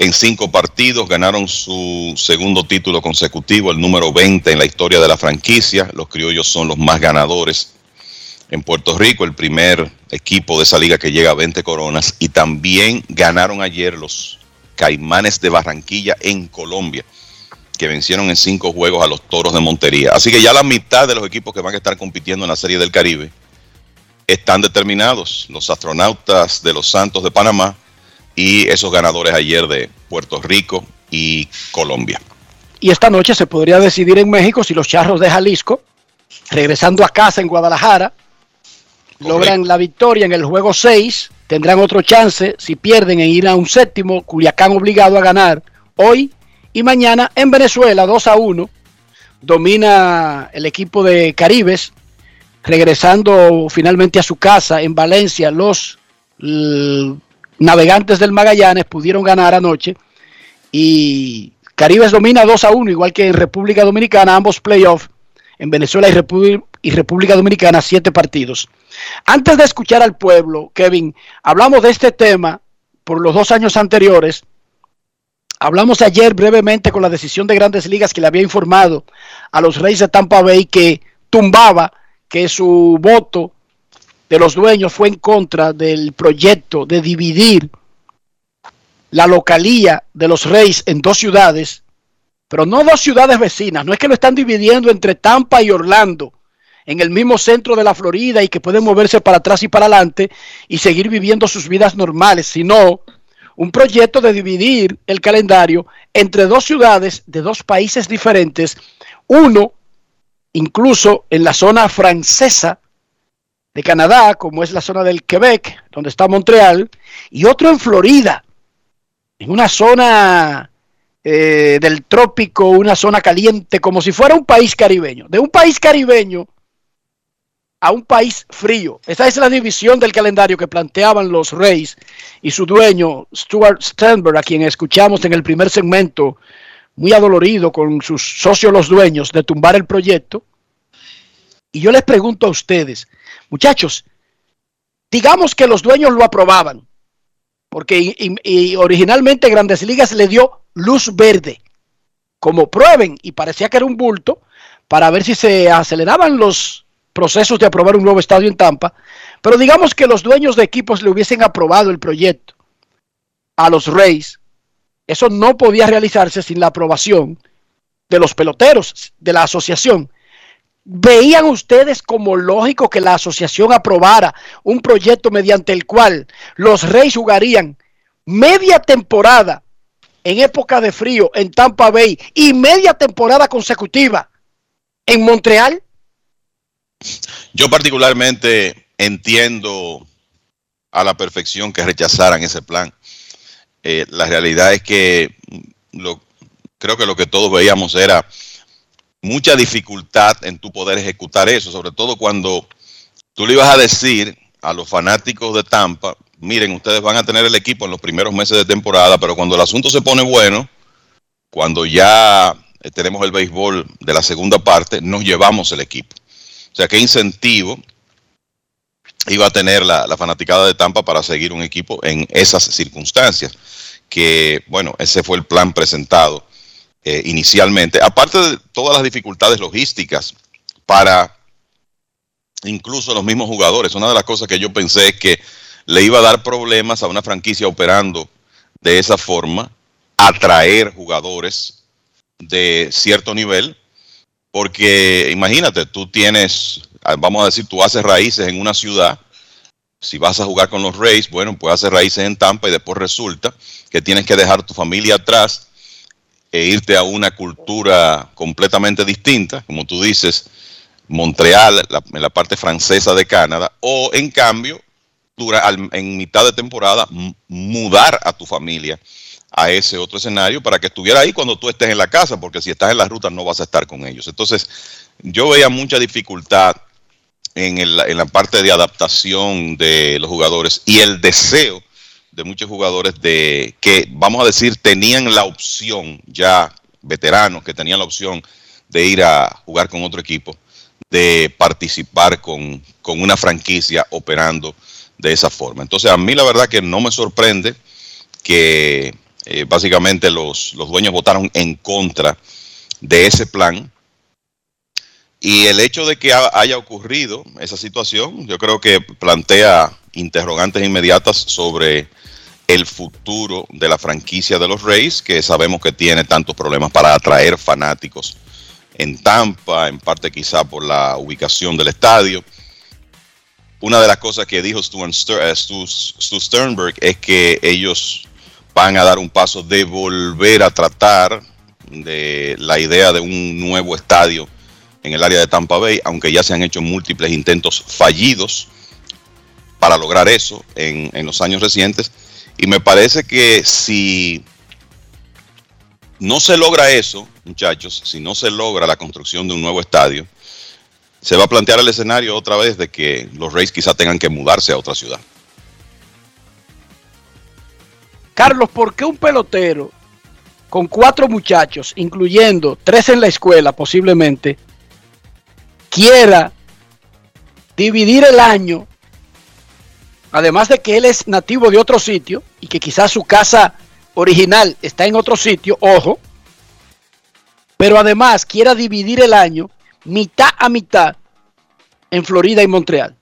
En cinco partidos ganaron su segundo título consecutivo, el número 20 en la historia de la franquicia. Los criollos son los más ganadores en Puerto Rico, el primer equipo de esa liga que llega a 20 coronas. Y también ganaron ayer los Caimanes de Barranquilla en Colombia, que vencieron en cinco juegos a los Toros de Montería. Así que ya la mitad de los equipos que van a estar compitiendo en la Serie del Caribe están determinados. Los astronautas de los Santos de Panamá y esos ganadores ayer de Puerto Rico y Colombia. Y esta noche se podría decidir en México si los charros de Jalisco, regresando a casa en Guadalajara, logran la victoria en el juego 6, tendrán otro chance si pierden en ir a un séptimo, Culiacán obligado a ganar hoy y mañana en Venezuela 2 a 1. Domina el equipo de Caribes, regresando finalmente a su casa en Valencia. Los navegantes del Magallanes pudieron ganar anoche y Caribes domina 2 a 1, igual que en República Dominicana, ambos playoffs en Venezuela y, Repu- y República Dominicana, siete partidos. Antes de escuchar al pueblo, Kevin, hablamos de este tema por los dos años anteriores. Hablamos ayer brevemente con la decisión de grandes ligas que le había informado a los Reyes de Tampa Bay que tumbaba que su voto de los dueños fue en contra del proyecto de dividir la localía de los Reyes en dos ciudades, pero no dos ciudades vecinas, no es que lo están dividiendo entre Tampa y Orlando, en el mismo centro de la Florida y que pueden moverse para atrás y para adelante y seguir viviendo sus vidas normales, sino un proyecto de dividir el calendario entre dos ciudades de dos países diferentes, uno incluso en la zona francesa de Canadá, como es la zona del Quebec, donde está Montreal, y otro en Florida, en una zona eh, del trópico, una zona caliente, como si fuera un país caribeño. De un país caribeño a un país frío. Esa es la división del calendario que planteaban los Reyes y su dueño, Stuart Sternberg, a quien escuchamos en el primer segmento, muy adolorido con sus socios los dueños de tumbar el proyecto. Y yo les pregunto a ustedes, muchachos, digamos que los dueños lo aprobaban, porque y- originalmente Grandes Ligas le dio luz verde, como prueben, y parecía que era un bulto, para ver si se aceleraban los procesos de aprobar un nuevo estadio en Tampa, Pero digamos que los dueños de equipos le hubiesen aprobado el proyecto a los Rays. Eso no podía realizarse sin la aprobación de los peloteros, de la asociación. ¿Veían ustedes como lógico que la asociación aprobara un proyecto mediante el cual los Reyes jugarían media temporada en época de frío en Tampa Bay y media temporada consecutiva en Montreal? Yo particularmente entiendo a la perfección que rechazaran ese plan. Eh, la realidad es que lo, creo que lo que todos veíamos era mucha dificultad en tu poder ejecutar eso, sobre todo cuando tú le ibas a decir a los fanáticos de Tampa, miren, ustedes van a tener el equipo en los primeros meses de temporada, pero cuando el asunto se pone bueno, cuando ya eh, tenemos el béisbol de la segunda parte, nos llevamos el equipo. O sea, qué incentivo iba a tener la, la fanaticada de Tampa para seguir un equipo en esas circunstancias. Que, bueno, ese fue el plan presentado eh, inicialmente, aparte de todas las dificultades logísticas para incluso los mismos jugadores. Una de las cosas que yo pensé es que le iba a dar problemas a una franquicia operando de esa forma, atraer jugadores de cierto nivel, porque imagínate, tú tienes, vamos a decir, tú haces raíces en una ciudad, si vas a jugar con los Rays, bueno, pues haces raíces en Tampa y después resulta que tienes que dejar tu familia atrás e irte a una cultura completamente distinta, como tú dices, Montreal, en la parte francesa de Canadá, o en cambio, dura, en mitad de temporada, mudar a tu familia a ese otro escenario para que estuviera ahí cuando tú estés en la casa, porque si estás en la ruta no vas a estar con ellos. Entonces, yo veía mucha dificultad en, en la parte de adaptación de los jugadores y el deseo de muchos jugadores de que, vamos a decir, tenían la opción, ya veteranos, que tenían la opción de ir a jugar con otro equipo, de participar con, con una franquicia operando de esa forma. Entonces, a mí la verdad que no me sorprende que eh, básicamente los, los dueños votaron en contra de ese plan. Y el hecho de que haya ocurrido esa situación, yo creo que plantea interrogantes inmediatas sobre el futuro de la franquicia de los Rays, que sabemos que tiene tantos problemas para atraer fanáticos en Tampa, en parte quizá por la ubicación del estadio. Una de las cosas que dijo eh, Stu, Sternberg es que ellos van a dar un paso de volver a tratar de la idea de un nuevo estadio en el área de Tampa Bay, aunque ya se han hecho múltiples intentos fallidos para lograr eso en, los años recientes y me parece que si no se logra eso, muchachos, si no se logra la construcción de un nuevo estadio, se va a plantear el escenario otra vez de que los Rays quizá tengan que mudarse a otra ciudad. Carlos, ¿por qué un pelotero con cuatro muchachos, incluyendo tres en la escuela posiblemente, quiera dividir el año además de que él es nativo de otro sitio y que quizás su casa original está en otro sitio, ojo, pero además quiera dividir el año mitad a mitad en Florida y Montreal.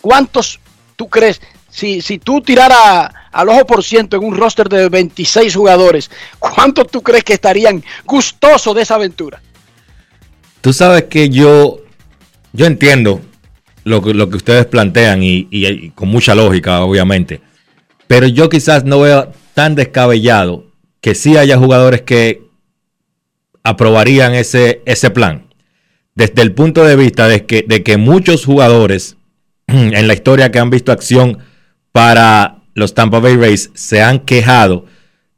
¿Cuántos tú crees? Si, si tú tiraras al ojo por ciento en un roster de 26 jugadores, ¿cuántos tú crees que estarían gustosos de esa aventura? Tú sabes que yo, yo entiendo lo que, lo que ustedes plantean y, con mucha lógica, obviamente. Pero yo quizás no veo tan descabellado que sí haya jugadores que aprobarían ese, ese plan. Desde el punto de vista de que, de que muchos jugadores (clears throat) en la historia que han visto acción para los Tampa Bay Rays se han quejado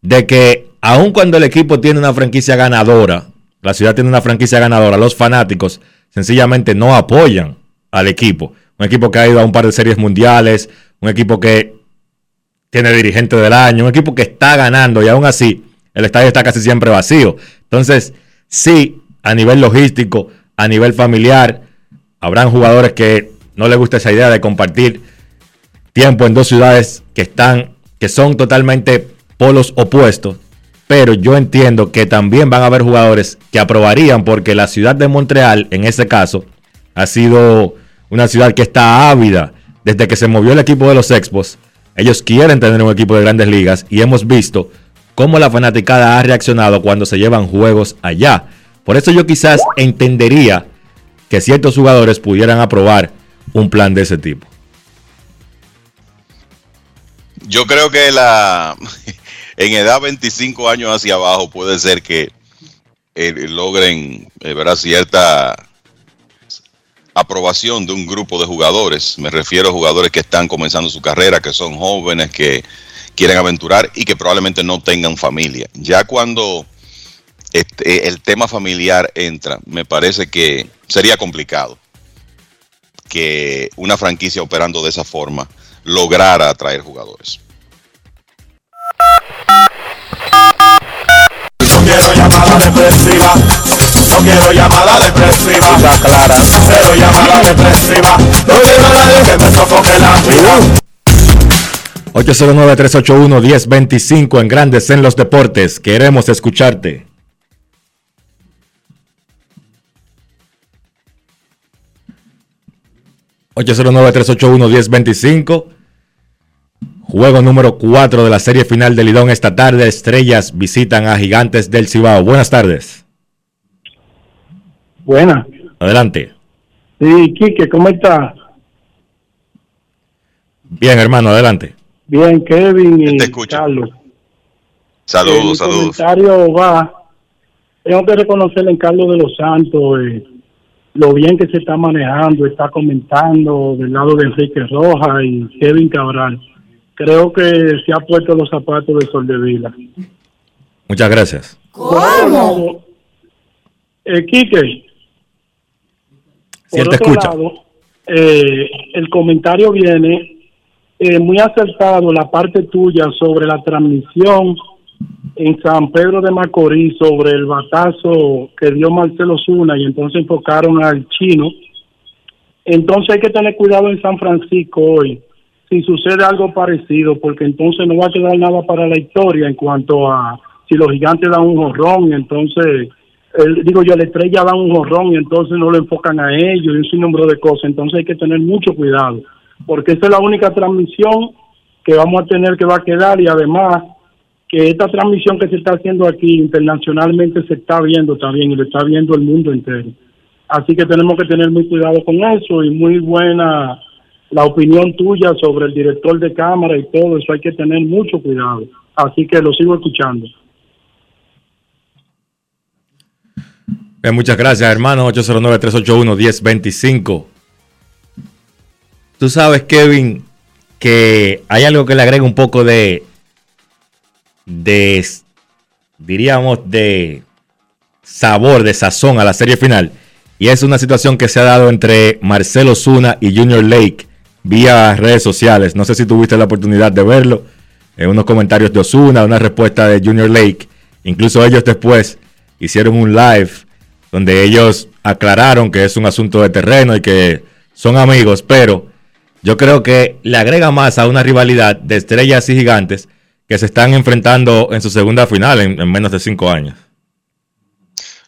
de que aun cuando el equipo tiene una franquicia ganadora, la ciudad tiene una franquicia ganadora, los fanáticos sencillamente no apoyan al equipo. Un equipo que ha ido a un par de series mundiales, un equipo que tiene dirigente del año, un equipo que está ganando y aún así el estadio está casi siempre vacío. Entonces, sí, a nivel logístico, a nivel familiar, habrán jugadores que no les gusta esa idea de compartir tiempo en dos ciudades que están, que son totalmente polos opuestos. Pero yo entiendo que también van a haber jugadores que aprobarían porque la ciudad de Montreal, en ese caso, ha sido una ciudad que está ávida desde que se movió el equipo de los Expos, ellos quieren tener un equipo de grandes ligas y hemos visto cómo la fanaticada ha reaccionado cuando se llevan juegos allá. Por eso yo quizás entendería que ciertos jugadores pudieran aprobar un plan de ese tipo. Yo creo que la en edad 25 años hacia abajo puede ser que eh, logren eh, ver cierta aprobación de un grupo de jugadores. Me refiero a jugadores que están comenzando su carrera, que son jóvenes, que quieren aventurar y que probablemente no tengan familia. Ya cuando este, el tema familiar entra, me parece que sería complicado que una franquicia operando de esa forma lograra atraer jugadores. No quiero llamada depresiva. No quiero llamada depresiva. clara. Cero llamada depresiva. No quiero nadie que me sofoque la vida. 809-381-1025 en Grandes en los Deportes. Queremos escucharte. $809-381-1025. Juego número 4 de la serie final del Lidón esta tarde. Estrellas visitan a Gigantes del Cibao. Buenas tardes. Buenas. Adelante. Sí, Quique, ¿cómo está? Bien, hermano, adelante. Bien, Kevin y Carlos. Saludos, Mi saludos. comentario va. Tengo que reconocerle en Carlos de los Santos eh, lo bien que se está manejando, está comentando del lado de Enrique Rojas y Kevin Cabral. Creo que se ha puesto los zapatos de Soldevila. Muchas gracias. ¿Cómo? Eh, Quique. Sí, él por te otro escucha. lado, eh, el comentario viene eh, muy acertado la parte tuya sobre la transmisión en San Pedro de Macorís sobre el batazo que dio Marcelo Zuna y entonces enfocaron al chino. Entonces hay que tener cuidado en San Francisco hoy si sucede algo parecido, porque entonces no va a quedar nada para la historia en cuanto a si los gigantes dan un jorrón, entonces, el- digo yo, la estrella dan un jorrón y entonces no lo enfocan a ellos y un sinnúmero de cosas. Entonces hay que tener mucho cuidado, porque esa es la única transmisión que vamos a tener que va a quedar y además que esta transmisión que se está haciendo aquí internacionalmente se está viendo también y lo está viendo el mundo entero. Así que tenemos que tener muy cuidado con eso y muy buena la opinión tuya sobre el director de cámara y todo eso hay que tener mucho cuidado. Así que lo sigo escuchando. Muchas gracias, hermano. 809-381-1025. Tú sabes, Kevin, que hay algo que le agrega un poco de, de, diríamos, de sabor, de sazón a la serie final. Y es una situación que se ha dado entre Marcelo Zuna y Junior Lake vía redes sociales. No sé si tuviste la oportunidad de verlo. En unos comentarios de Osuna, una respuesta de Junior Lake. Incluso ellos después hicieron un live donde ellos aclararon que es un asunto de terreno y que son amigos, pero yo creo que le agrega más a una rivalidad de estrellas y gigantes que se están enfrentando en su segunda final en, en menos de cinco años.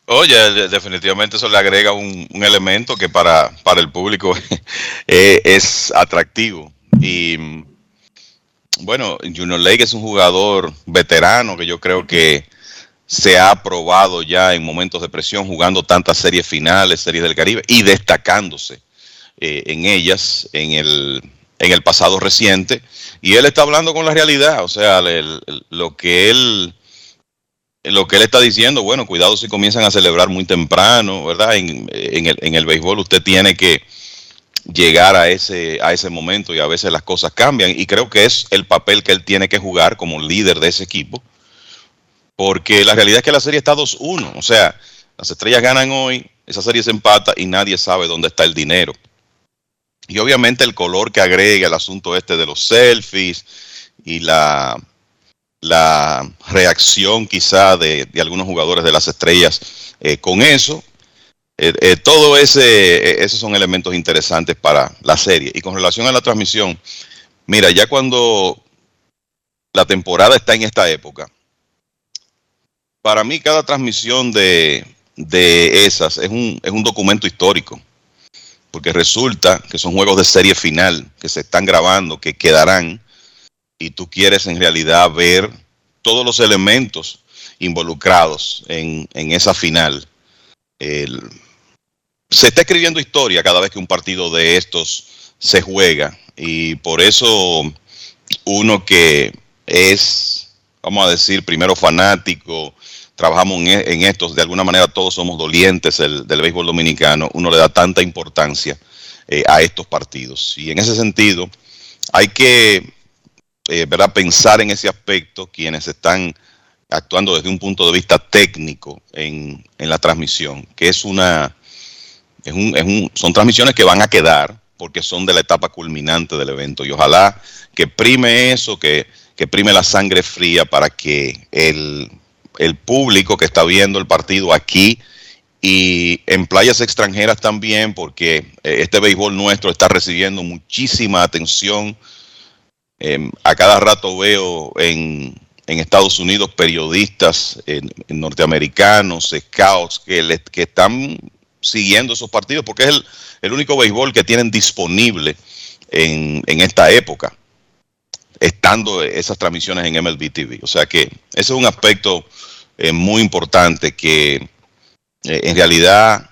Oye, de- definitivamente eso le agrega un, elemento que para, para el público (laughs) eh, es atractivo. Y bueno, Junior Lake es un jugador veterano que yo creo que se ha probado ya en momentos de presión, jugando tantas series finales, series del Caribe y destacándose eh, en ellas en el, en el pasado reciente. Y él está hablando con la realidad, o sea, el- el- lo que él lo que él está diciendo, bueno, cuidado si comienzan a celebrar muy temprano, ¿verdad? En, en el, en el béisbol usted tiene que llegar a ese, a ese momento y a veces las cosas cambian y creo que es el papel que él tiene que jugar como líder de ese equipo, porque la realidad es que la serie está 2-1, o sea, las estrellas ganan hoy, esa serie se empata y nadie sabe dónde está el dinero. Y obviamente el color que agrega el asunto este de los selfies y la, la reacción quizá de, algunos jugadores de las estrellas eh, con eso. Eh, eh, todo ese, esos son elementos interesantes para la serie. Y con relación a la transmisión, mira, ya cuando la temporada está en esta época, para mí cada transmisión de, de esas es un, es un documento histórico. porque resulta que son juegos de serie final que se están grabando, que quedarán, y tú quieres en realidad ver todos los elementos involucrados en, en esa final. El, se está escribiendo historia cada vez que un partido de estos se juega y por eso uno que es, vamos a decir, primero fanático, trabajamos en, en estos, de alguna manera todos somos dolientes el, del béisbol dominicano, uno le da tanta importancia eh, a estos partidos. Y en ese sentido, hay que eh, ¿verdad? pensar en ese aspecto quienes están actuando desde un punto de vista técnico en, en la transmisión, que es una, es un, es un, son transmisiones que van a quedar porque son de la etapa culminante del evento y ojalá que prime eso, que, que prime la sangre fría para que el, el público que está viendo el partido aquí y en playas extranjeras también, porque eh, este béisbol nuestro está recibiendo muchísima atención. Eh, a cada rato veo en, en Estados Unidos periodistas norteamericanos, scouts, que, le, que están siguiendo esos partidos, porque es el, único béisbol que tienen disponible en, en, esta época, estando esas transmisiones en MLB TV. O sea que ese es un aspecto eh, muy importante que eh, en realidad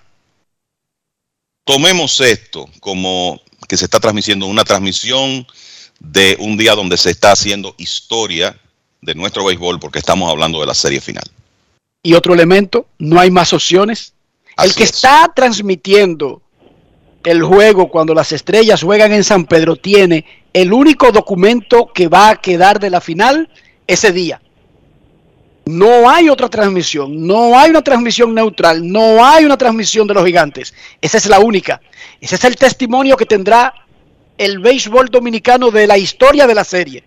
tomemos esto como que se está transmitiendo una transmisión de un día donde se está haciendo historia de nuestro béisbol porque estamos hablando de la serie final. Y otro elemento, no hay más opciones. Así el que es. está transmitiendo el juego cuando las estrellas juegan en San Pedro tiene el único documento que va a quedar de la final ese día. No hay otra transmisión, no hay una transmisión neutral, no hay una transmisión de los gigantes. Esa es la única. Ese es el testimonio que tendrá el béisbol dominicano de la historia de la serie.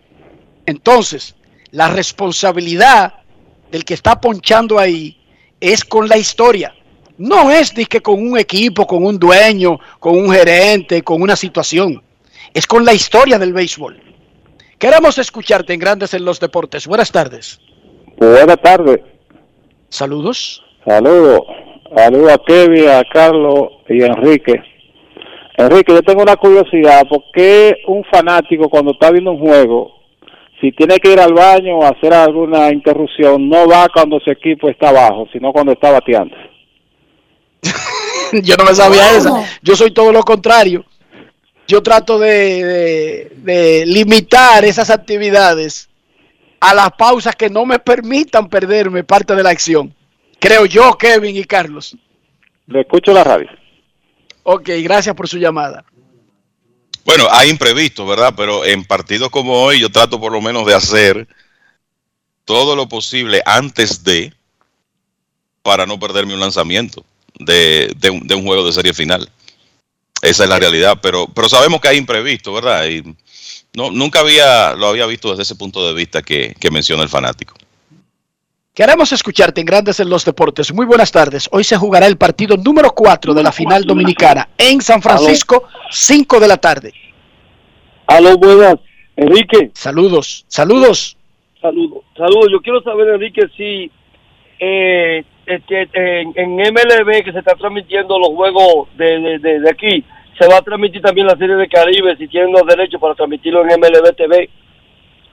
Entonces, la responsabilidad del que está ponchando ahí es con la historia. No es de que con un equipo, con un dueño, con un gerente, con una situación. Es con la historia del béisbol. Queremos escucharte en Grandes en los Deportes. Buenas tardes. Buenas tardes. Saludos. Saludos. Saludos a Kevin, a Carlos y a Enrique. Enrique, yo tengo una curiosidad. ¿Por qué un fanático cuando está viendo un juego, si tiene que ir al baño o hacer alguna interrupción, no va cuando su equipo está abajo, sino cuando está bateando? (laughs) Yo no me sabía esa. Yo soy todo lo contrario. Yo trato de, de, de limitar esas actividades a las pausas que no me permitan perderme parte de la acción. Creo yo, Kevin y Carlos. Le escucho la radio. Ok, gracias por su llamada. Bueno, hay imprevistos, ¿verdad? Pero en partidos como hoy yo trato por lo menos de hacer todo lo posible antes de para no perderme un lanzamiento de, de, un, de un juego de serie final. Esa es la realidad, pero, pero sabemos que hay imprevistos, ¿verdad? Y no, nunca había, lo había visto desde ese punto de vista que menciona el fanático. Queremos escucharte en Grandes en los Deportes. Muy buenas tardes. Hoy se jugará el partido número 4 de la final dominicana en San Francisco, 5 de la tarde. Aló, buenas. Enrique. Saludos, saludos. Saludos, saludos. Yo quiero saber, Enrique, si eh, este, en, en, MLB que se está transmitiendo los juegos de, de, de, de, aquí, se va a transmitir también la Serie de Caribe si tienen los derechos para transmitirlo en MLB TV.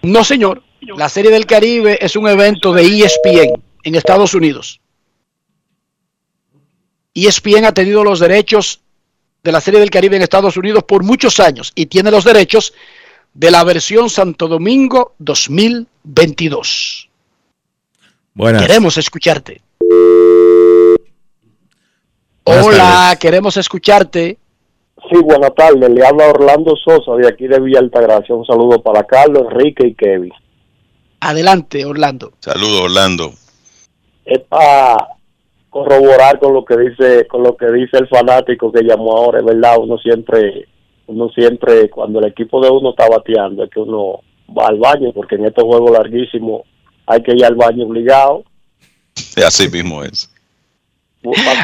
No, señor. La Serie del Caribe es un evento de ESPN en Estados Unidos. ESPN ha tenido los derechos de la Serie del Caribe en Estados Unidos por muchos años y tiene los derechos de la versión Santo Domingo 2022. Buenas. Queremos escucharte. Buenas Hola, tardes. queremos escucharte. Sí, buenas tardes. Le habla Orlando Sosa de aquí de Villa Altagracia. Un saludo para Carlos, Enrique y Kevin. Adelante, Orlando. Saludos, Orlando. Es para corroborar con lo que dice con lo que dice el fanático que llamó ahora, es verdad, uno siempre uno siempre cuando el equipo de uno está bateando es que uno va al baño porque en estos juegos larguísimos hay que ir al baño obligado. (laughs) Así mismo es.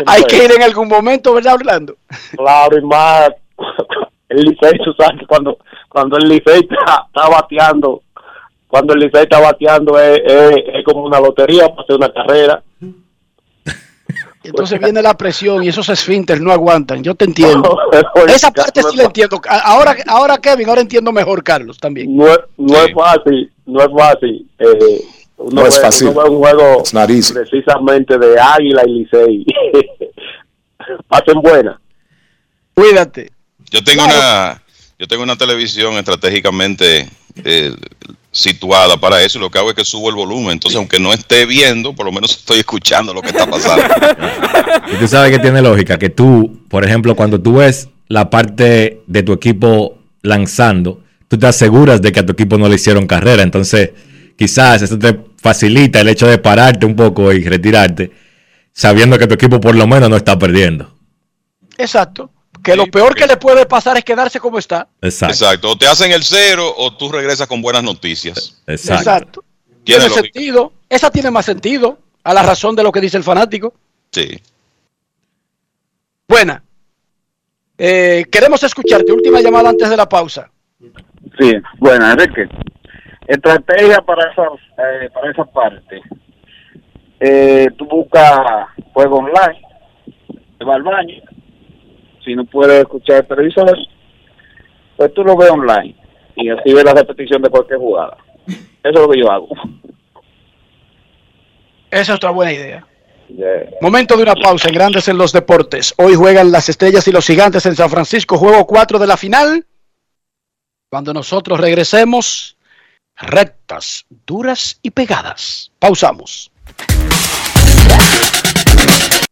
Hay que ir en algún momento, ¿verdad, Orlando? Claro, y más (laughs) el Licey, tú sabes, cuando, cuando el Licey está, está bateando, cuando el Licey está bateando es, es, es, como una lotería para hacer una carrera. (laughs) Entonces viene la presión y esos esfínteres no aguantan. Yo te entiendo. (laughs) Esa parte sí la entiendo. Ahora, ahora Kevin, ahora entiendo mejor, Carlos, también. No, es- no es fácil, no es fácil. Eh, uno No es ve- fácil. uno ve un juego precisamente de Águila y Licey. (laughs) Pasen buena. Cuídate. Yo tengo una, yo tengo una televisión estratégicamente eh, situada para eso y lo que hago es que subo el volumen. Entonces, aunque no esté viendo, por lo menos estoy escuchando lo que está pasando. (laughs) Y tú sabes que tiene lógica, que tú, por ejemplo, cuando tú ves la parte de tu equipo lanzando, tú te aseguras de que a tu equipo no le hicieron carrera. Entonces, quizás eso te facilita el hecho de pararte un poco y retirarte, sabiendo que tu equipo por lo menos no está perdiendo. Exacto. Que lo peor que le puede pasar es quedarse como está. Exacto. Exacto. O te hacen el cero o tú regresas con buenas noticias. Exacto. Tiene Tiene sentido. Esa tiene más sentido a la razón de lo que dice el fanático. Sí. Buena. Eh, queremos escucharte. Última llamada antes de la pausa. Sí, bueno, Enrique. Estrategia para esa, eh, para esa parte. Eh, tú buscas juego online, te vas al baño. Si no puedes escuchar el televisor, pues tú lo ves online y así ves la repetición de cualquier jugada. Eso es lo que yo hago. Esa es otra buena idea. Yeah. Momento de una pausa en Grandes en los Deportes. Hoy juegan las Estrellas y los Gigantes en San Francisco, juego 4 de la final. Cuando nosotros regresemos, rectas, duras y pegadas. Pausamos.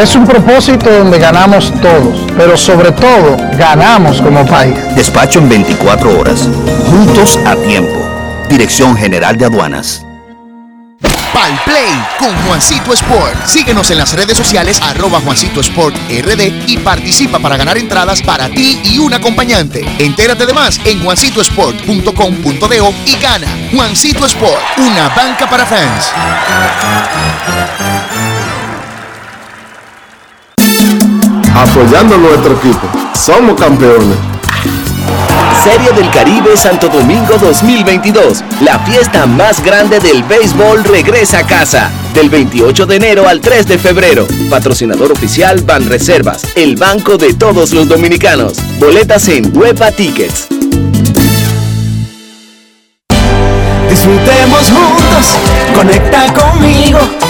Es un propósito donde ganamos todos, pero sobre todo ganamos como país. Despacho en 24 horas. Juntos a tiempo. Dirección General de Aduanas. Pal Play con Juancito Sport. Síguenos en las redes sociales arroba Juancito Sport RD y participa para ganar entradas para ti y un acompañante. Entérate de más en juancitosport.com.de y gana. Juancito Sport, una banca para fans. Apoyando a nuestro equipo. Somos campeones. Serie del Caribe Santo Domingo 2022. La fiesta más grande del béisbol regresa a casa. Del 28 de enero al 3 de febrero. Patrocinador oficial Ban Reservas, el banco de todos los dominicanos. Boletas en Huepa Tickets. Disfrutemos juntos, conecta conmigo.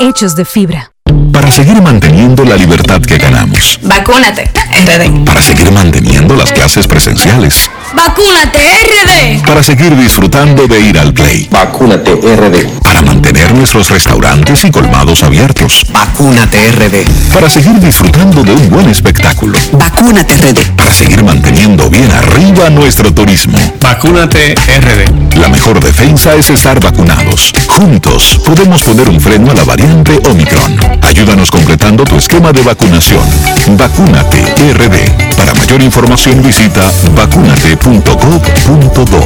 hechos de fibra. Para seguir manteniendo la libertad que ganamos. Vacúnate, RD. Para seguir manteniendo las clases presenciales. Vacúnate, RD. Para seguir disfrutando de ir al play. Vacúnate RD. Para mantener nuestros restaurantes y colmados abiertos. Vacúnate RD. Para seguir disfrutando de un buen espectáculo. Vacúnate RD. Para seguir manteniendo bien arriba nuestro turismo. Vacúnate RD. La mejor defensa es estar vacunados. Juntos podemos poner un freno a la variante Omicron. Tu esquema de vacunación. Vacúnate RD. Para mayor información visita vacunate.gov.do.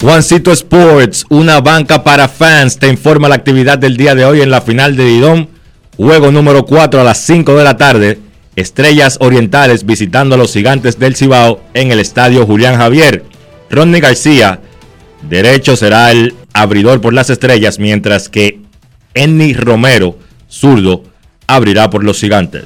Juancito Sports, una banca para fans, te informa la actividad del día de hoy en la final de Didón. Juego número 4 a las 5 de la tarde. Estrellas Orientales visitando a los gigantes del Cibao en el estadio Julián Javier. Ronnie García, derecho, será el abridor por las estrellas, mientras que Enny Romero, zurdo, abrirá por los gigantes.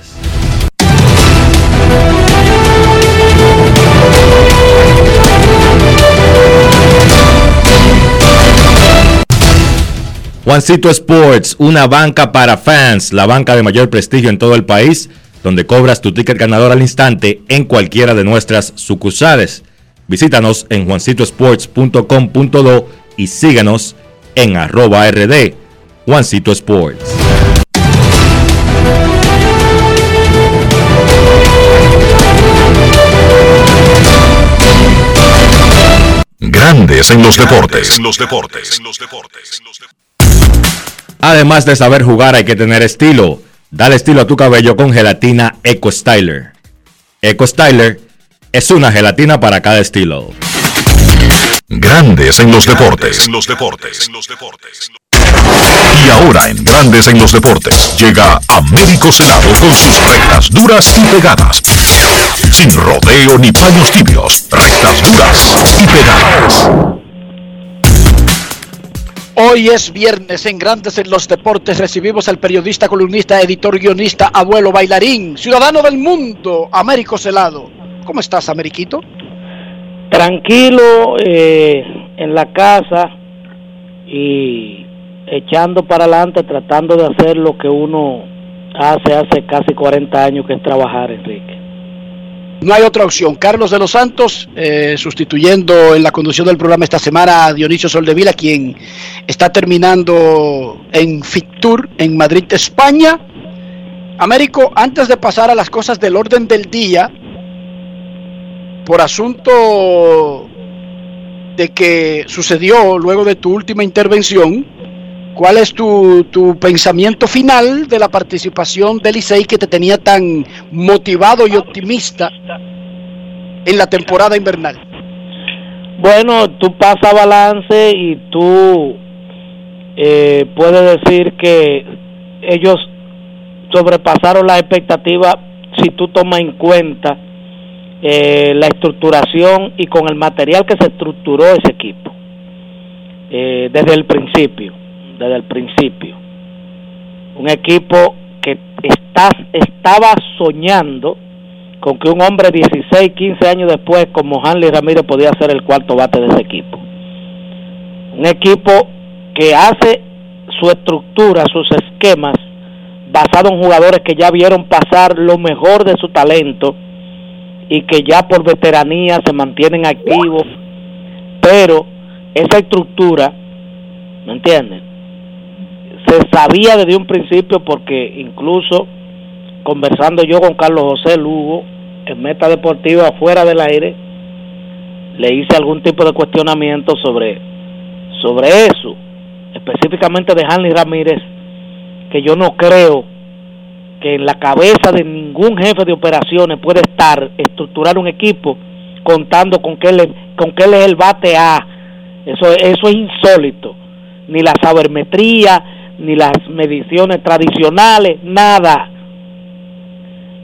Juancito Sports, una banca para fans, la banca de mayor prestigio en todo el país, donde cobras tu ticket ganador al instante en cualquiera de nuestras sucursales. Visítanos en juancitosports.com.do y síganos en arroba rd Juancito Sports. Grandes en los deportes. los deportes. Además de saber jugar, hay que tener estilo. Dale estilo a tu cabello con gelatina Eco Styler. Eco Styler es una gelatina para cada estilo. Grandes en los deportes. los deportes. Y ahora en Grandes en los deportes llega Américo Celado con sus rectas duras y pegadas. Sin rodeo ni paños tibios, rectas duras y pegadas. Hoy es viernes en Grandes en los Deportes. Recibimos al periodista, columnista, editor, guionista, abuelo, bailarín, ciudadano del mundo, Américo Celado. ¿Cómo estás, Ameriquito? Tranquilo eh, en la casa y echando para adelante, tratando de hacer lo que uno hace hace casi 40 años, que es trabajar, Enrique. No hay otra opción. Carlos de los Santos, eh, sustituyendo en la conducción del programa esta semana a Dionisio Soldevila, quien está terminando en Fictur, en Madrid, España. Américo, antes de pasar a las cosas del orden del día, por asunto de que sucedió luego de tu última intervención, ¿cuál es tu, tu pensamiento final de la participación del Licey que te tenía tan motivado y optimista en la temporada invernal? Bueno, tú pasas balance y tú eh, puedes decir que ellos sobrepasaron las expectativas si tú tomas en cuenta eh, la estructuración y con el material que se estructuró ese equipo eh, desde el principio, desde el principio. Un equipo que está, estaba soñando con que un hombre 16, 15 años después como Hanley Ramírez podía ser el cuarto bate de ese equipo. Un equipo que hace su estructura, sus esquemas, basado en jugadores que ya vieron pasar lo mejor de su talento y que ya por veteranía se mantienen activos, pero esa estructura, ¿me entienden? Se sabía desde un principio porque incluso conversando yo con Carlos José Lugo en Meta Deportiva fuera del aire, le hice algún tipo de cuestionamiento sobre, sobre eso, específicamente de Hanley Ramírez, que yo no creo que en la cabeza de ningún jefe de operaciones puede estar estructurar un equipo contando con que él, con que él es el bate A. Eso, eso es insólito. Ni la sabermetría, ni las mediciones tradicionales, nada.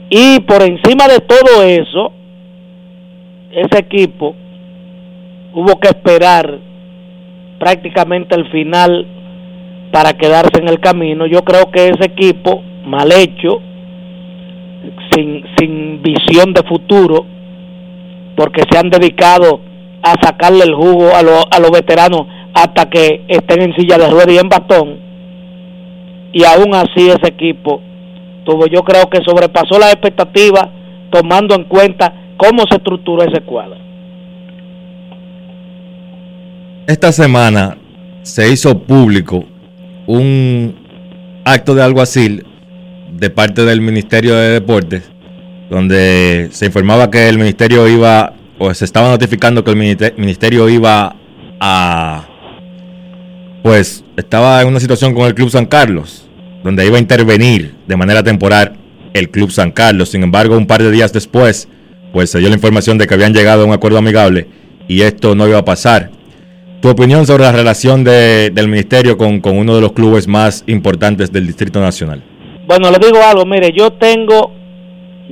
Y por encima de todo eso, ese equipo hubo que esperar prácticamente el final para quedarse en el camino. Yo creo que ese equipo mal hecho, sin, sin visión de futuro, porque se han dedicado a sacarle el jugo a, a los veteranos hasta que estén en silla de ruedas y en batón. Y aún así ese equipo tuvo, yo creo que sobrepasó las expectativas tomando en cuenta cómo se estructuró ese cuadro. Esta semana se hizo público un acto de alguacil de parte del Ministerio de Deportes, donde se informaba que el Ministerio iba, o se estaba notificando que el Ministerio iba a, pues estaba en una situación con el Club San Carlos, donde iba a intervenir de manera temporal el Club San Carlos. Sin embargo, un par de días después, pues se dio la información de que habían llegado a un acuerdo amigable y esto no iba a pasar. Tu opinión sobre la relación del ministerio con, con uno de los clubes más importantes del Distrito Nacional. Bueno, le digo algo, mire, yo tengo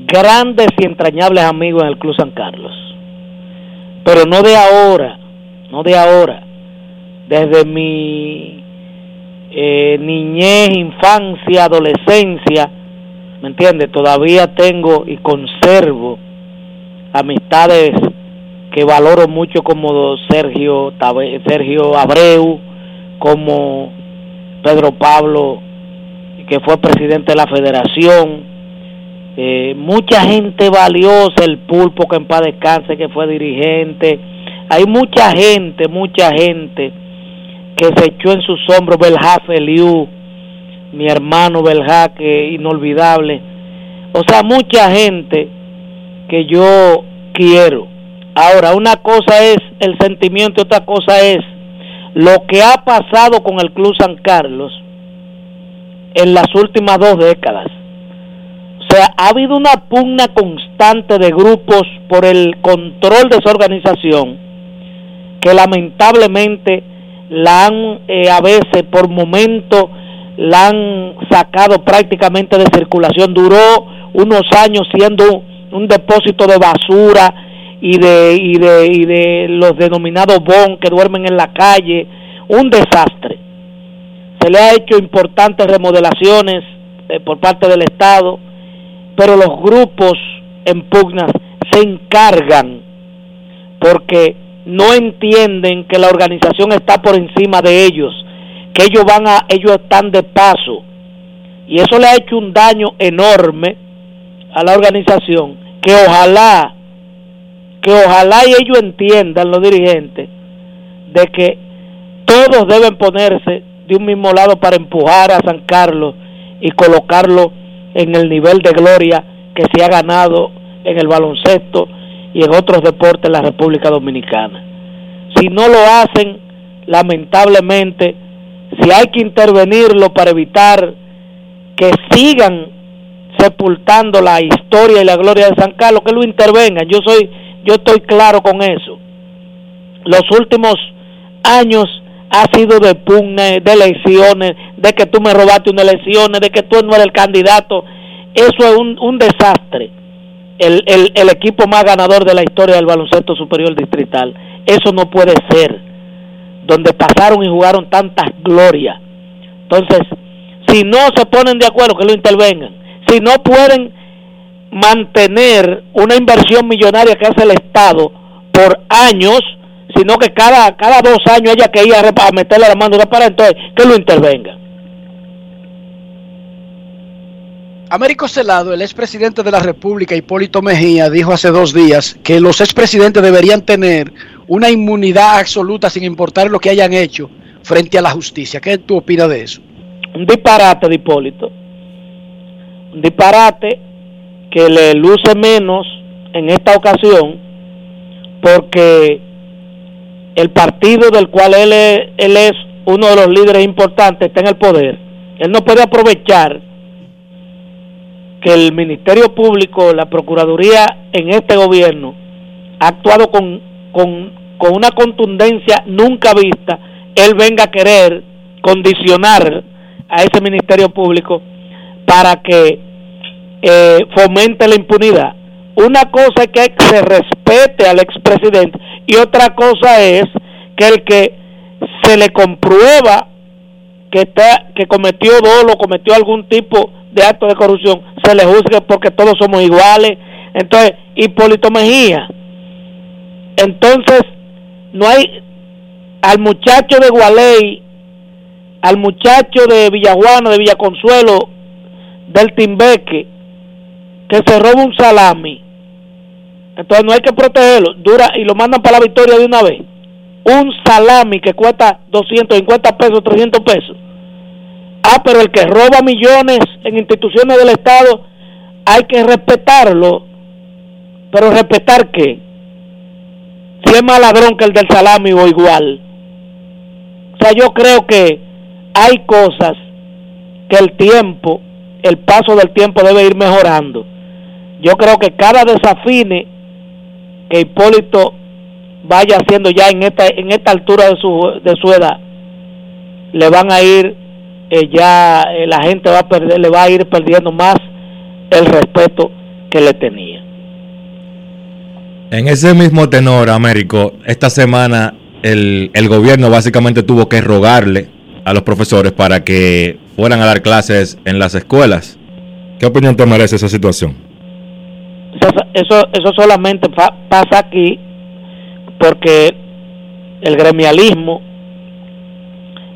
grandes y entrañables amigos en el Club San Carlos, pero no de ahora, no de ahora, desde mi eh, niñez, infancia, adolescencia, ¿me entiende? Todavía tengo y conservo amistades que valoro mucho como Sergio Sergio Abreu, como Pedro Pablo, que fue presidente de la federación, eh, mucha gente valiosa, el pulpo que en paz descanse, que fue dirigente, hay mucha gente, mucha gente que se echó en sus hombros Belja Feliu, mi hermano Belja, que inolvidable, o sea, mucha gente que yo quiero. Ahora, una cosa es el sentimiento, otra cosa es lo que ha pasado con el Club San Carlos en las últimas dos décadas. O sea, ha habido una pugna constante de grupos por el control de esa organización que lamentablemente la han eh, a veces por momentos la han sacado prácticamente de circulación. Duró unos años siendo un depósito de basura y de, y de, y de los denominados bon que duermen en la calle, un desastre. Se le ha hecho importantes remodelaciones eh, por parte del Estado, pero los grupos en pugnas se encargan porque no entienden que la organización está por encima de ellos, que ellos van a, ellos están de paso. Y eso le ha hecho un daño enorme a la organización, que ojalá, que ojalá y ellos entiendan, los dirigentes, de que todos deben ponerse de un mismo lado para empujar a San Carlos y colocarlo en el nivel de gloria que se ha ganado en el baloncesto y en otros deportes en la República Dominicana. Si no lo hacen, lamentablemente, si hay que intervenirlo para evitar que sigan sepultando la historia y la gloria de San Carlos, que lo intervengan. Yo soy, yo estoy claro con eso. Los últimos años ha sido de pugna, de elecciones, de que tú me robaste unas elecciones, de que tú no eres el candidato. Eso es un, un desastre. El, el, el equipo más ganador de la historia del baloncesto superior distrital. Eso no puede ser. Donde pasaron y jugaron tantas glorias. Entonces, si no se ponen de acuerdo, que lo intervengan. Si no pueden mantener una inversión millonaria que hace el Estado por años, sino que cada, cada dos años haya que ir a, meterle la mano para entonces que lo intervenga. Américo Celado, el expresidente de la República, Hipólito Mejía, dijo hace dos días que los expresidentes deberían tener una inmunidad absoluta sin importar lo que hayan hecho frente a la justicia. ¿Qué tú opinas de eso? Un disparate de Hipólito. Un disparate que le luce menos en esta ocasión porque el partido del cual él es, él es uno de los líderes importantes está en el poder. Él no puede aprovechar que el Ministerio Público, la Procuraduría en este gobierno ha actuado con, con, con una contundencia nunca vista, él venga a querer condicionar a ese Ministerio Público para que eh, fomente la impunidad. Una cosa es que se respete al expresidente y otra cosa es que el que se le comprueba que está que cometió dolo, cometió algún tipo de acto de corrupción, se le juzgue porque todos somos iguales. Entonces, Hipólito Mejía. Entonces, no hay al muchacho de Gualey, al muchacho de Villajuana, de Villaconsuelo, del Timbeque, que se roba un salami. Entonces no hay que protegerlo, dura y lo mandan para la victoria de una vez. Un salami que cuesta 250 pesos, 300 pesos. Ah, pero el que roba millones en instituciones del Estado, hay que respetarlo. Pero respetar qué? Si es más ladrón que el del salami o igual. O sea, yo creo que hay cosas que el tiempo, el paso del tiempo debe ir mejorando. Yo creo que cada desafine que Hipólito vaya haciendo ya en esta en esta altura de su de su edad le van a ir eh, ya eh, la gente va a perder le va a ir perdiendo más el respeto que le tenía en ese mismo tenor Américo esta semana el, el gobierno básicamente tuvo que rogarle a los profesores para que fueran a dar clases en las escuelas ¿qué opinión te merece esa situación? eso eso solamente pasa aquí porque el gremialismo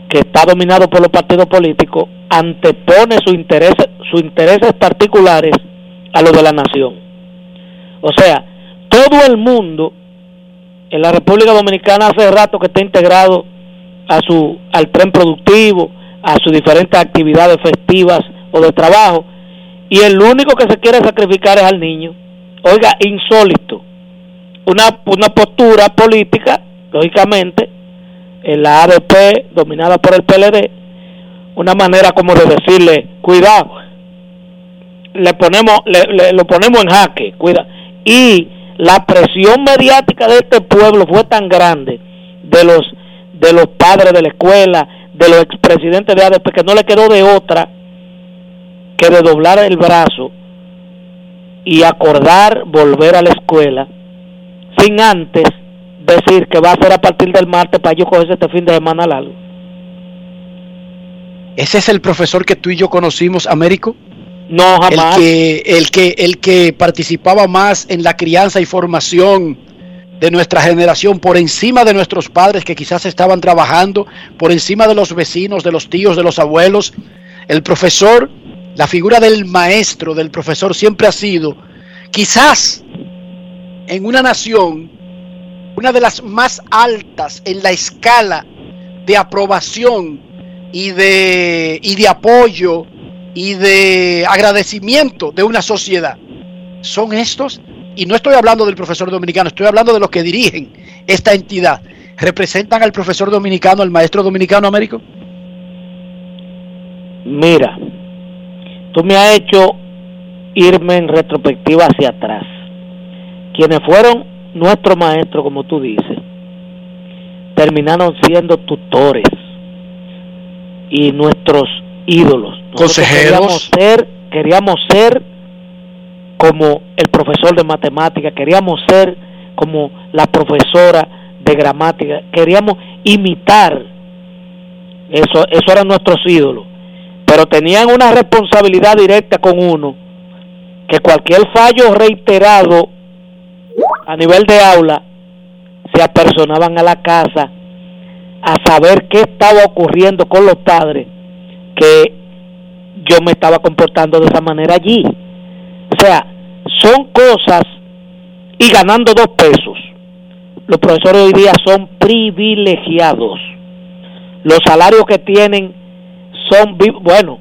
que está dominado por los partidos políticos antepone sus intereses, sus intereses particulares a los de la nación. O sea, todo el mundo en la República Dominicana hace rato que está integrado a su al tren productivo, a sus diferentes actividades festivas o de trabajo, y el único que se quiere sacrificar es al niño. Oiga, insólito. Una, una postura política, lógicamente, en la ADP dominada por el PLD, una manera como de decirle, cuidado, le ponemos, le, lo ponemos en jaque, cuida. Y la presión mediática de este pueblo fue tan grande de los de los padres de la escuela, de los expresidentes de ADP, que no le quedó de otra que de doblar el brazo y acordar volver a la escuela sin antes decir que va a ser a partir del martes para yo coger este fin de semana largo. Ese es el profesor que tú y yo conocimos, Américo. No, jamás. El que, el que, el que participaba más en la crianza y formación de nuestra generación por encima de nuestros padres que quizás estaban trabajando, por encima de los vecinos, de los tíos, de los abuelos. El profesor, la figura del maestro, del profesor siempre ha sido, quizás en una nación, una de las más altas en la escala de aprobación y de, y de apoyo y de agradecimiento de una sociedad. Son estos, y no estoy hablando del profesor dominicano, estoy hablando de los que dirigen esta entidad. ¿Representan al profesor dominicano, al maestro dominicano Américo? Mira, tú me has hecho irme en retrospectiva hacia atrás. Quienes fueron nuestros maestros, como tú dices, terminaron siendo tutores y nuestros ídolos. Consejeros. Queríamos ser, queríamos ser como el profesor de matemática, queríamos ser como la profesora de gramática, queríamos imitar. Eso, eso eran nuestros ídolos. Pero tenían una responsabilidad directa con uno, que cualquier fallo reiterado a nivel de aula se apersonaban a la casa a saber qué estaba ocurriendo con los padres que yo me estaba comportando de esa manera allí. O sea, son cosas y ganando dos pesos. Los profesores hoy día son privilegiados. Los salarios que tienen son, bueno,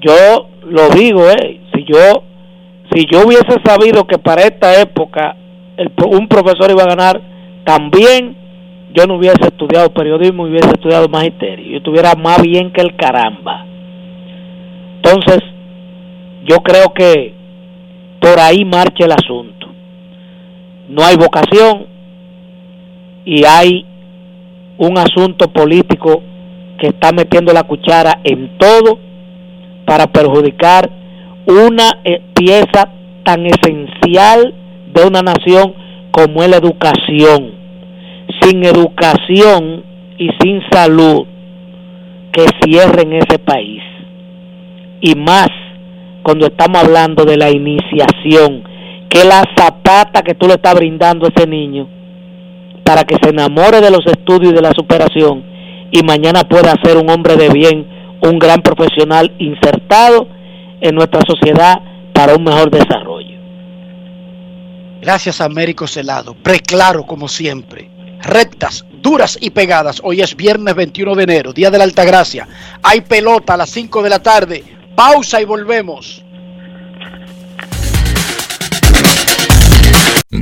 yo lo digo, eh, si yo si yo hubiese sabido que para esta época un profesor iba a ganar también yo no hubiese estudiado periodismo, hubiese estudiado magisterio, yo estuviera más bien que el caramba. Entonces, yo creo que por ahí marcha el asunto. No hay vocación y hay un asunto político que está metiendo la cuchara en todo para perjudicar una eh, pieza tan esencial de una nación como es la educación. Sin educación y sin salud, que cierren ese país. Y más cuando estamos hablando de la iniciación, que la zapata que tú le estás brindando a ese niño para que se enamore de los estudios y de la superación y mañana pueda ser un hombre de bien, un gran profesional insertado en nuestra sociedad para un mejor desarrollo. Gracias Américo Celado, preclaro como siempre, rectas, duras y pegadas. Hoy es viernes 21 de enero, día de la Altagracia. Hay pelota a las 5 de la tarde. Pausa y volvemos.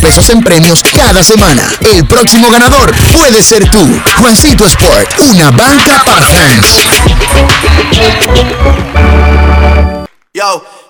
pesos en premios cada semana. El próximo ganador puede ser tú. Juancito Sport, una banca para fans. Yo,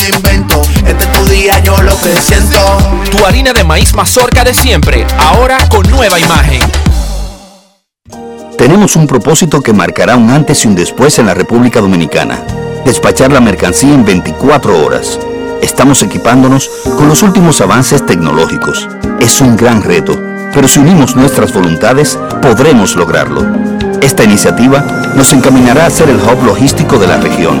invento. Este es tu día, yo lo que siento. Tu harina de maíz mazorca de siempre, ahora con nueva imagen. Tenemos un propósito que marcará un antes y un después en la República Dominicana. Despachar la mercancía en 24 horas. Estamos equipándonos con los últimos avances tecnológicos. Es un gran reto, pero si unimos nuestras voluntades, podremos lograrlo. Esta iniciativa nos encaminará a ser el hub logístico de la región.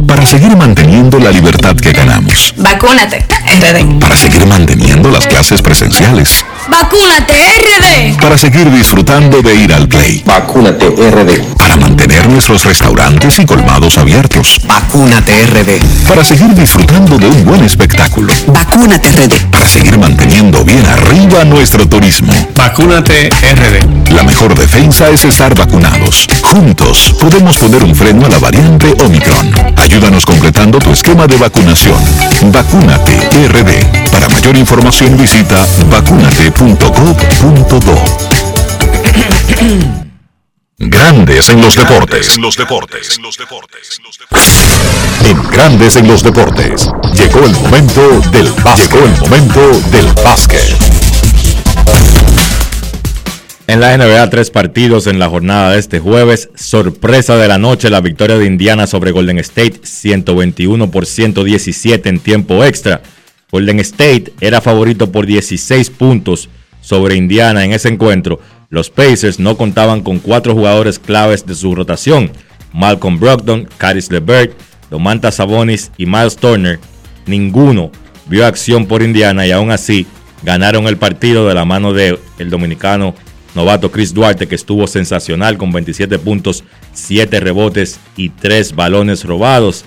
Para seguir manteniendo la libertad que ganamos. Vacúnate, RD. Para seguir manteniendo las clases presenciales. Vacúnate, RD. Para seguir disfrutando de ir al play. Vacúnate RD. Para mantener nuestros restaurantes y colmados abiertos. Vacúnate RD. Para seguir disfrutando de un buen espectáculo. Vacúnate, RD. Para seguir manteniendo bien arriba nuestro turismo. Vacúnate RD. La mejor defensa es estar vacunados. Juntos podemos poner un freno a la variante Omicron. Ayúdanos completando tu esquema de vacunación. Vacúnate RD. Para mayor información visita vacunate.gov.do. (clears throat) Grandes en los deportes. En los deportes. En Grandes en los deportes. Llegó el momento del básquet. Llegó el momento del básquet. En la NBA, tres partidos en la jornada de este jueves. Sorpresa de la noche, la victoria de Indiana sobre Golden State, 121 por 117 en tiempo extra. Golden State era favorito por 16 puntos sobre Indiana en ese encuentro. Los Pacers no contaban con cuatro jugadores claves de su rotación. Malcolm Brogdon, Caris LeVert, Domantas Sabonis y Miles Turner. Ninguno vio acción por Indiana y aún así ganaron el partido de la mano del el dominicano novato Chris Duarte, que estuvo sensacional con 27 puntos, 7 rebotes y 3 balones robados.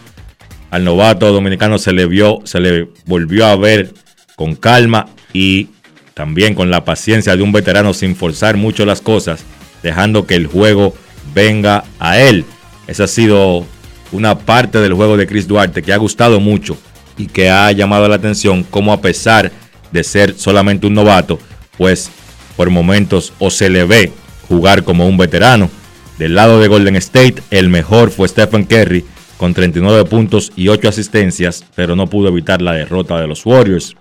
Al novato dominicano se le vio, se le volvió a ver con calma y también con la paciencia de un veterano sin forzar mucho las cosas, dejando que el juego venga a él. Esa ha sido una parte del juego de Chris Duarte que ha gustado mucho y que ha llamado la atención como a pesar de ser solamente un novato, pues por momentos o se le ve jugar como un veterano. Del lado de Golden State, el mejor fue Stephen Curry con 39 puntos y 8 asistencias, pero no pudo evitar la derrota de los Warriors.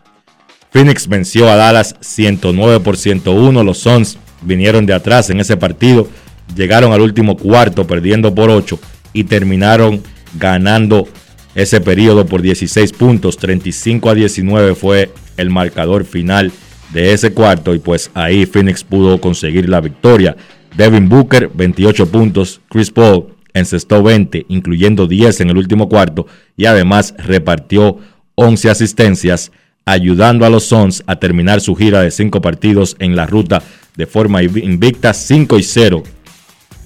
Phoenix venció a Dallas 109 por 101. Los Suns vinieron de atrás en ese partido, llegaron al último cuarto perdiendo por 8 y terminaron ganando ese periodo por 16 puntos. 35 a 19 fue el marcador final de ese cuarto y pues ahí Phoenix pudo conseguir la victoria. Devin Booker 28 puntos, Chris Paul encestó 20, incluyendo 10 en el último cuarto y además repartió 11 asistencias, ayudando a los Suns a terminar su gira de 5 partidos en la ruta de forma invicta 5 y 0.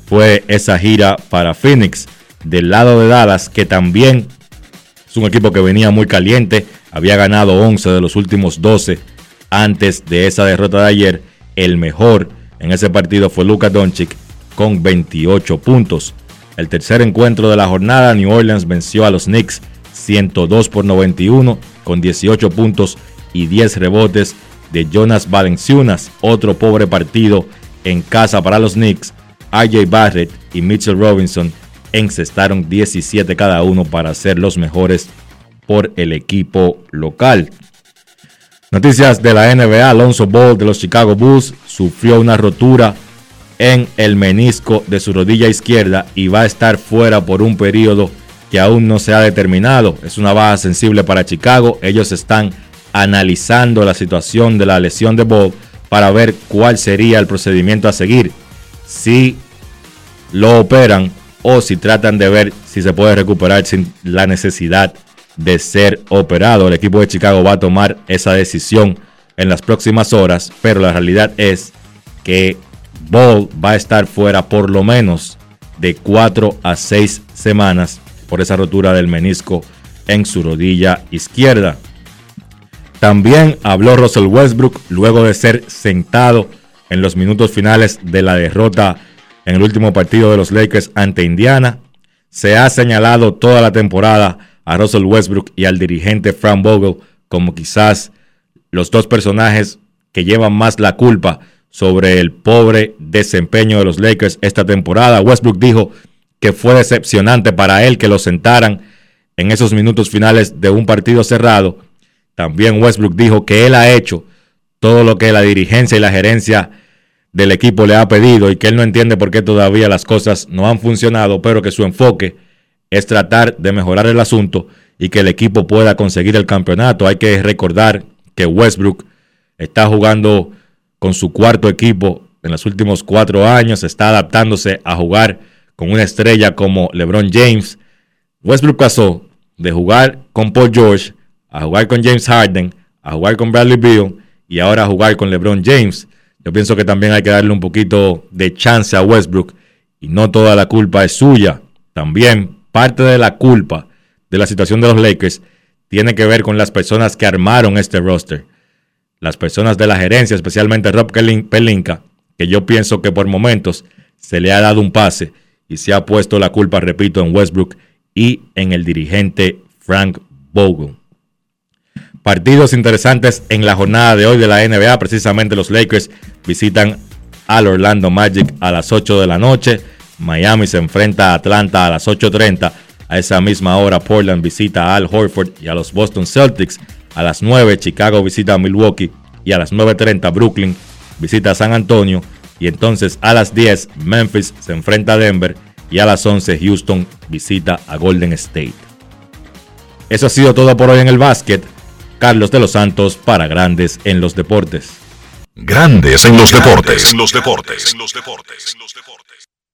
Fue esa gira para Phoenix del lado de Dallas, que también es un equipo que venía muy caliente, había ganado 11 de los últimos 12 antes de esa derrota de ayer. El mejor en ese partido fue Luka Doncic con 28 puntos. El tercer encuentro de la jornada, New Orleans venció a los Knicks 102 por 91 con 18 puntos y 10 rebotes de Jonas Valenciunas. Otro pobre partido en casa para los Knicks. RJ Barrett y Mitchell Robinson encestaron 17 cada uno para ser los mejores por el equipo local. Noticias de la NBA, Alonso Ball de los Chicago Bulls sufrió una rotura en el menisco de su rodilla izquierda y va a estar fuera por un periodo que aún no se ha determinado. Es una baja sensible para Chicago. Ellos están analizando la situación de la lesión de Ball para ver cuál sería el procedimiento a seguir. Si lo operan o si tratan de ver si se puede recuperar sin la necesidad de ser operado. El equipo de Chicago va a tomar esa decisión en las próximas horas, pero la realidad es que Ball va a estar fuera por lo menos de 4 a 6 semanas por esa rotura del menisco en su rodilla izquierda. También habló Russell Westbrook luego de ser sentado en los minutos finales de la derrota en el último partido de los Lakers ante Indiana. Se ha señalado toda la temporada a Russell Westbrook y al dirigente Frank Vogel como quizás los dos personajes que llevan más la culpa sobre el pobre desempeño de los Lakers esta temporada. Westbrook dijo que fue decepcionante para él que lo sentaran en esos minutos finales de un partido cerrado. También Westbrook dijo que él ha hecho todo lo que la dirigencia y la gerencia del equipo le ha pedido y que él no entiende por qué todavía las cosas no han funcionado, pero que su enfoque es tratar de mejorar el asunto y que el equipo pueda conseguir el campeonato. Hay que recordar que Westbrook está jugando con su cuarto equipo en los últimos cuatro años, está adaptándose a jugar con una estrella como LeBron James. Westbrook pasó de jugar con Paul George a jugar con James Harden, a jugar con Bradley Beal y ahora a jugar con LeBron James. Yo pienso que también hay que darle un poquito de chance a Westbrook y no toda la culpa es suya. También parte de la culpa de la situación de los Lakers tiene que ver con las personas que armaron este roster. Las personas de la gerencia, especialmente Rob Pelinka, que yo pienso que por momentos se le ha dado un pase y se ha puesto la culpa, repito, en Westbrook y en el dirigente Frank Vogel. Partidos interesantes en la jornada de hoy de la NBA. Precisamente los Lakers visitan al Orlando Magic a las 8 de la noche. Miami se enfrenta a Atlanta a las 8.30. A esa misma hora Portland visita a Al Horford y a los Boston Celtics. A las 9 Chicago visita a Milwaukee y a las 9.30 Brooklyn visita a San Antonio. Y entonces a las 10 Memphis se enfrenta a Denver y a las 11 Houston visita a Golden State. Eso ha sido todo por hoy en el básquet. Carlos de los Santos para Grandes en los Deportes. Grandes en los deportes. En los deportes. En los deportes.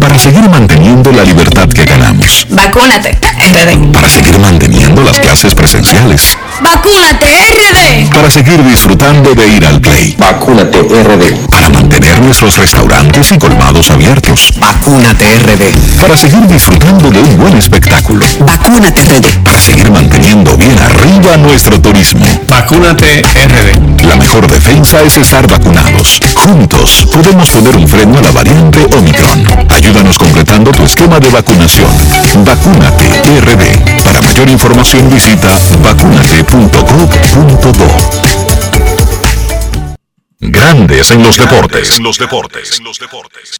Para seguir manteniendo la libertad que ganamos. Vacúnate, RD. Para seguir manteniendo las clases presenciales. Vacúnate, RD. Para seguir disfrutando de ir al play. Vacúnate RD. Para mantener nuestros restaurantes y colmados abiertos. Vacúnate RD. Para seguir disfrutando de un buen espectáculo. Vacúnate, RD. Para seguir manteniendo bien arriba nuestro turismo. Vacúnate RD. La mejor defensa es estar vacunados. Juntos podemos poner un freno a la variante Omicron. Ayúdanos completando tu esquema de vacunación. Vacúnate RD. Para mayor información visita vacunate.gov.do. Grandes en los deportes. En los deportes. En los deportes.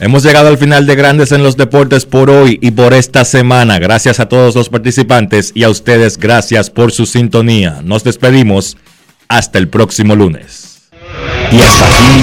Hemos llegado al final de Grandes en los Deportes por hoy y por esta semana. Gracias a todos los participantes y a ustedes gracias por su sintonía. Nos despedimos hasta el próximo lunes. Y hasta aquí,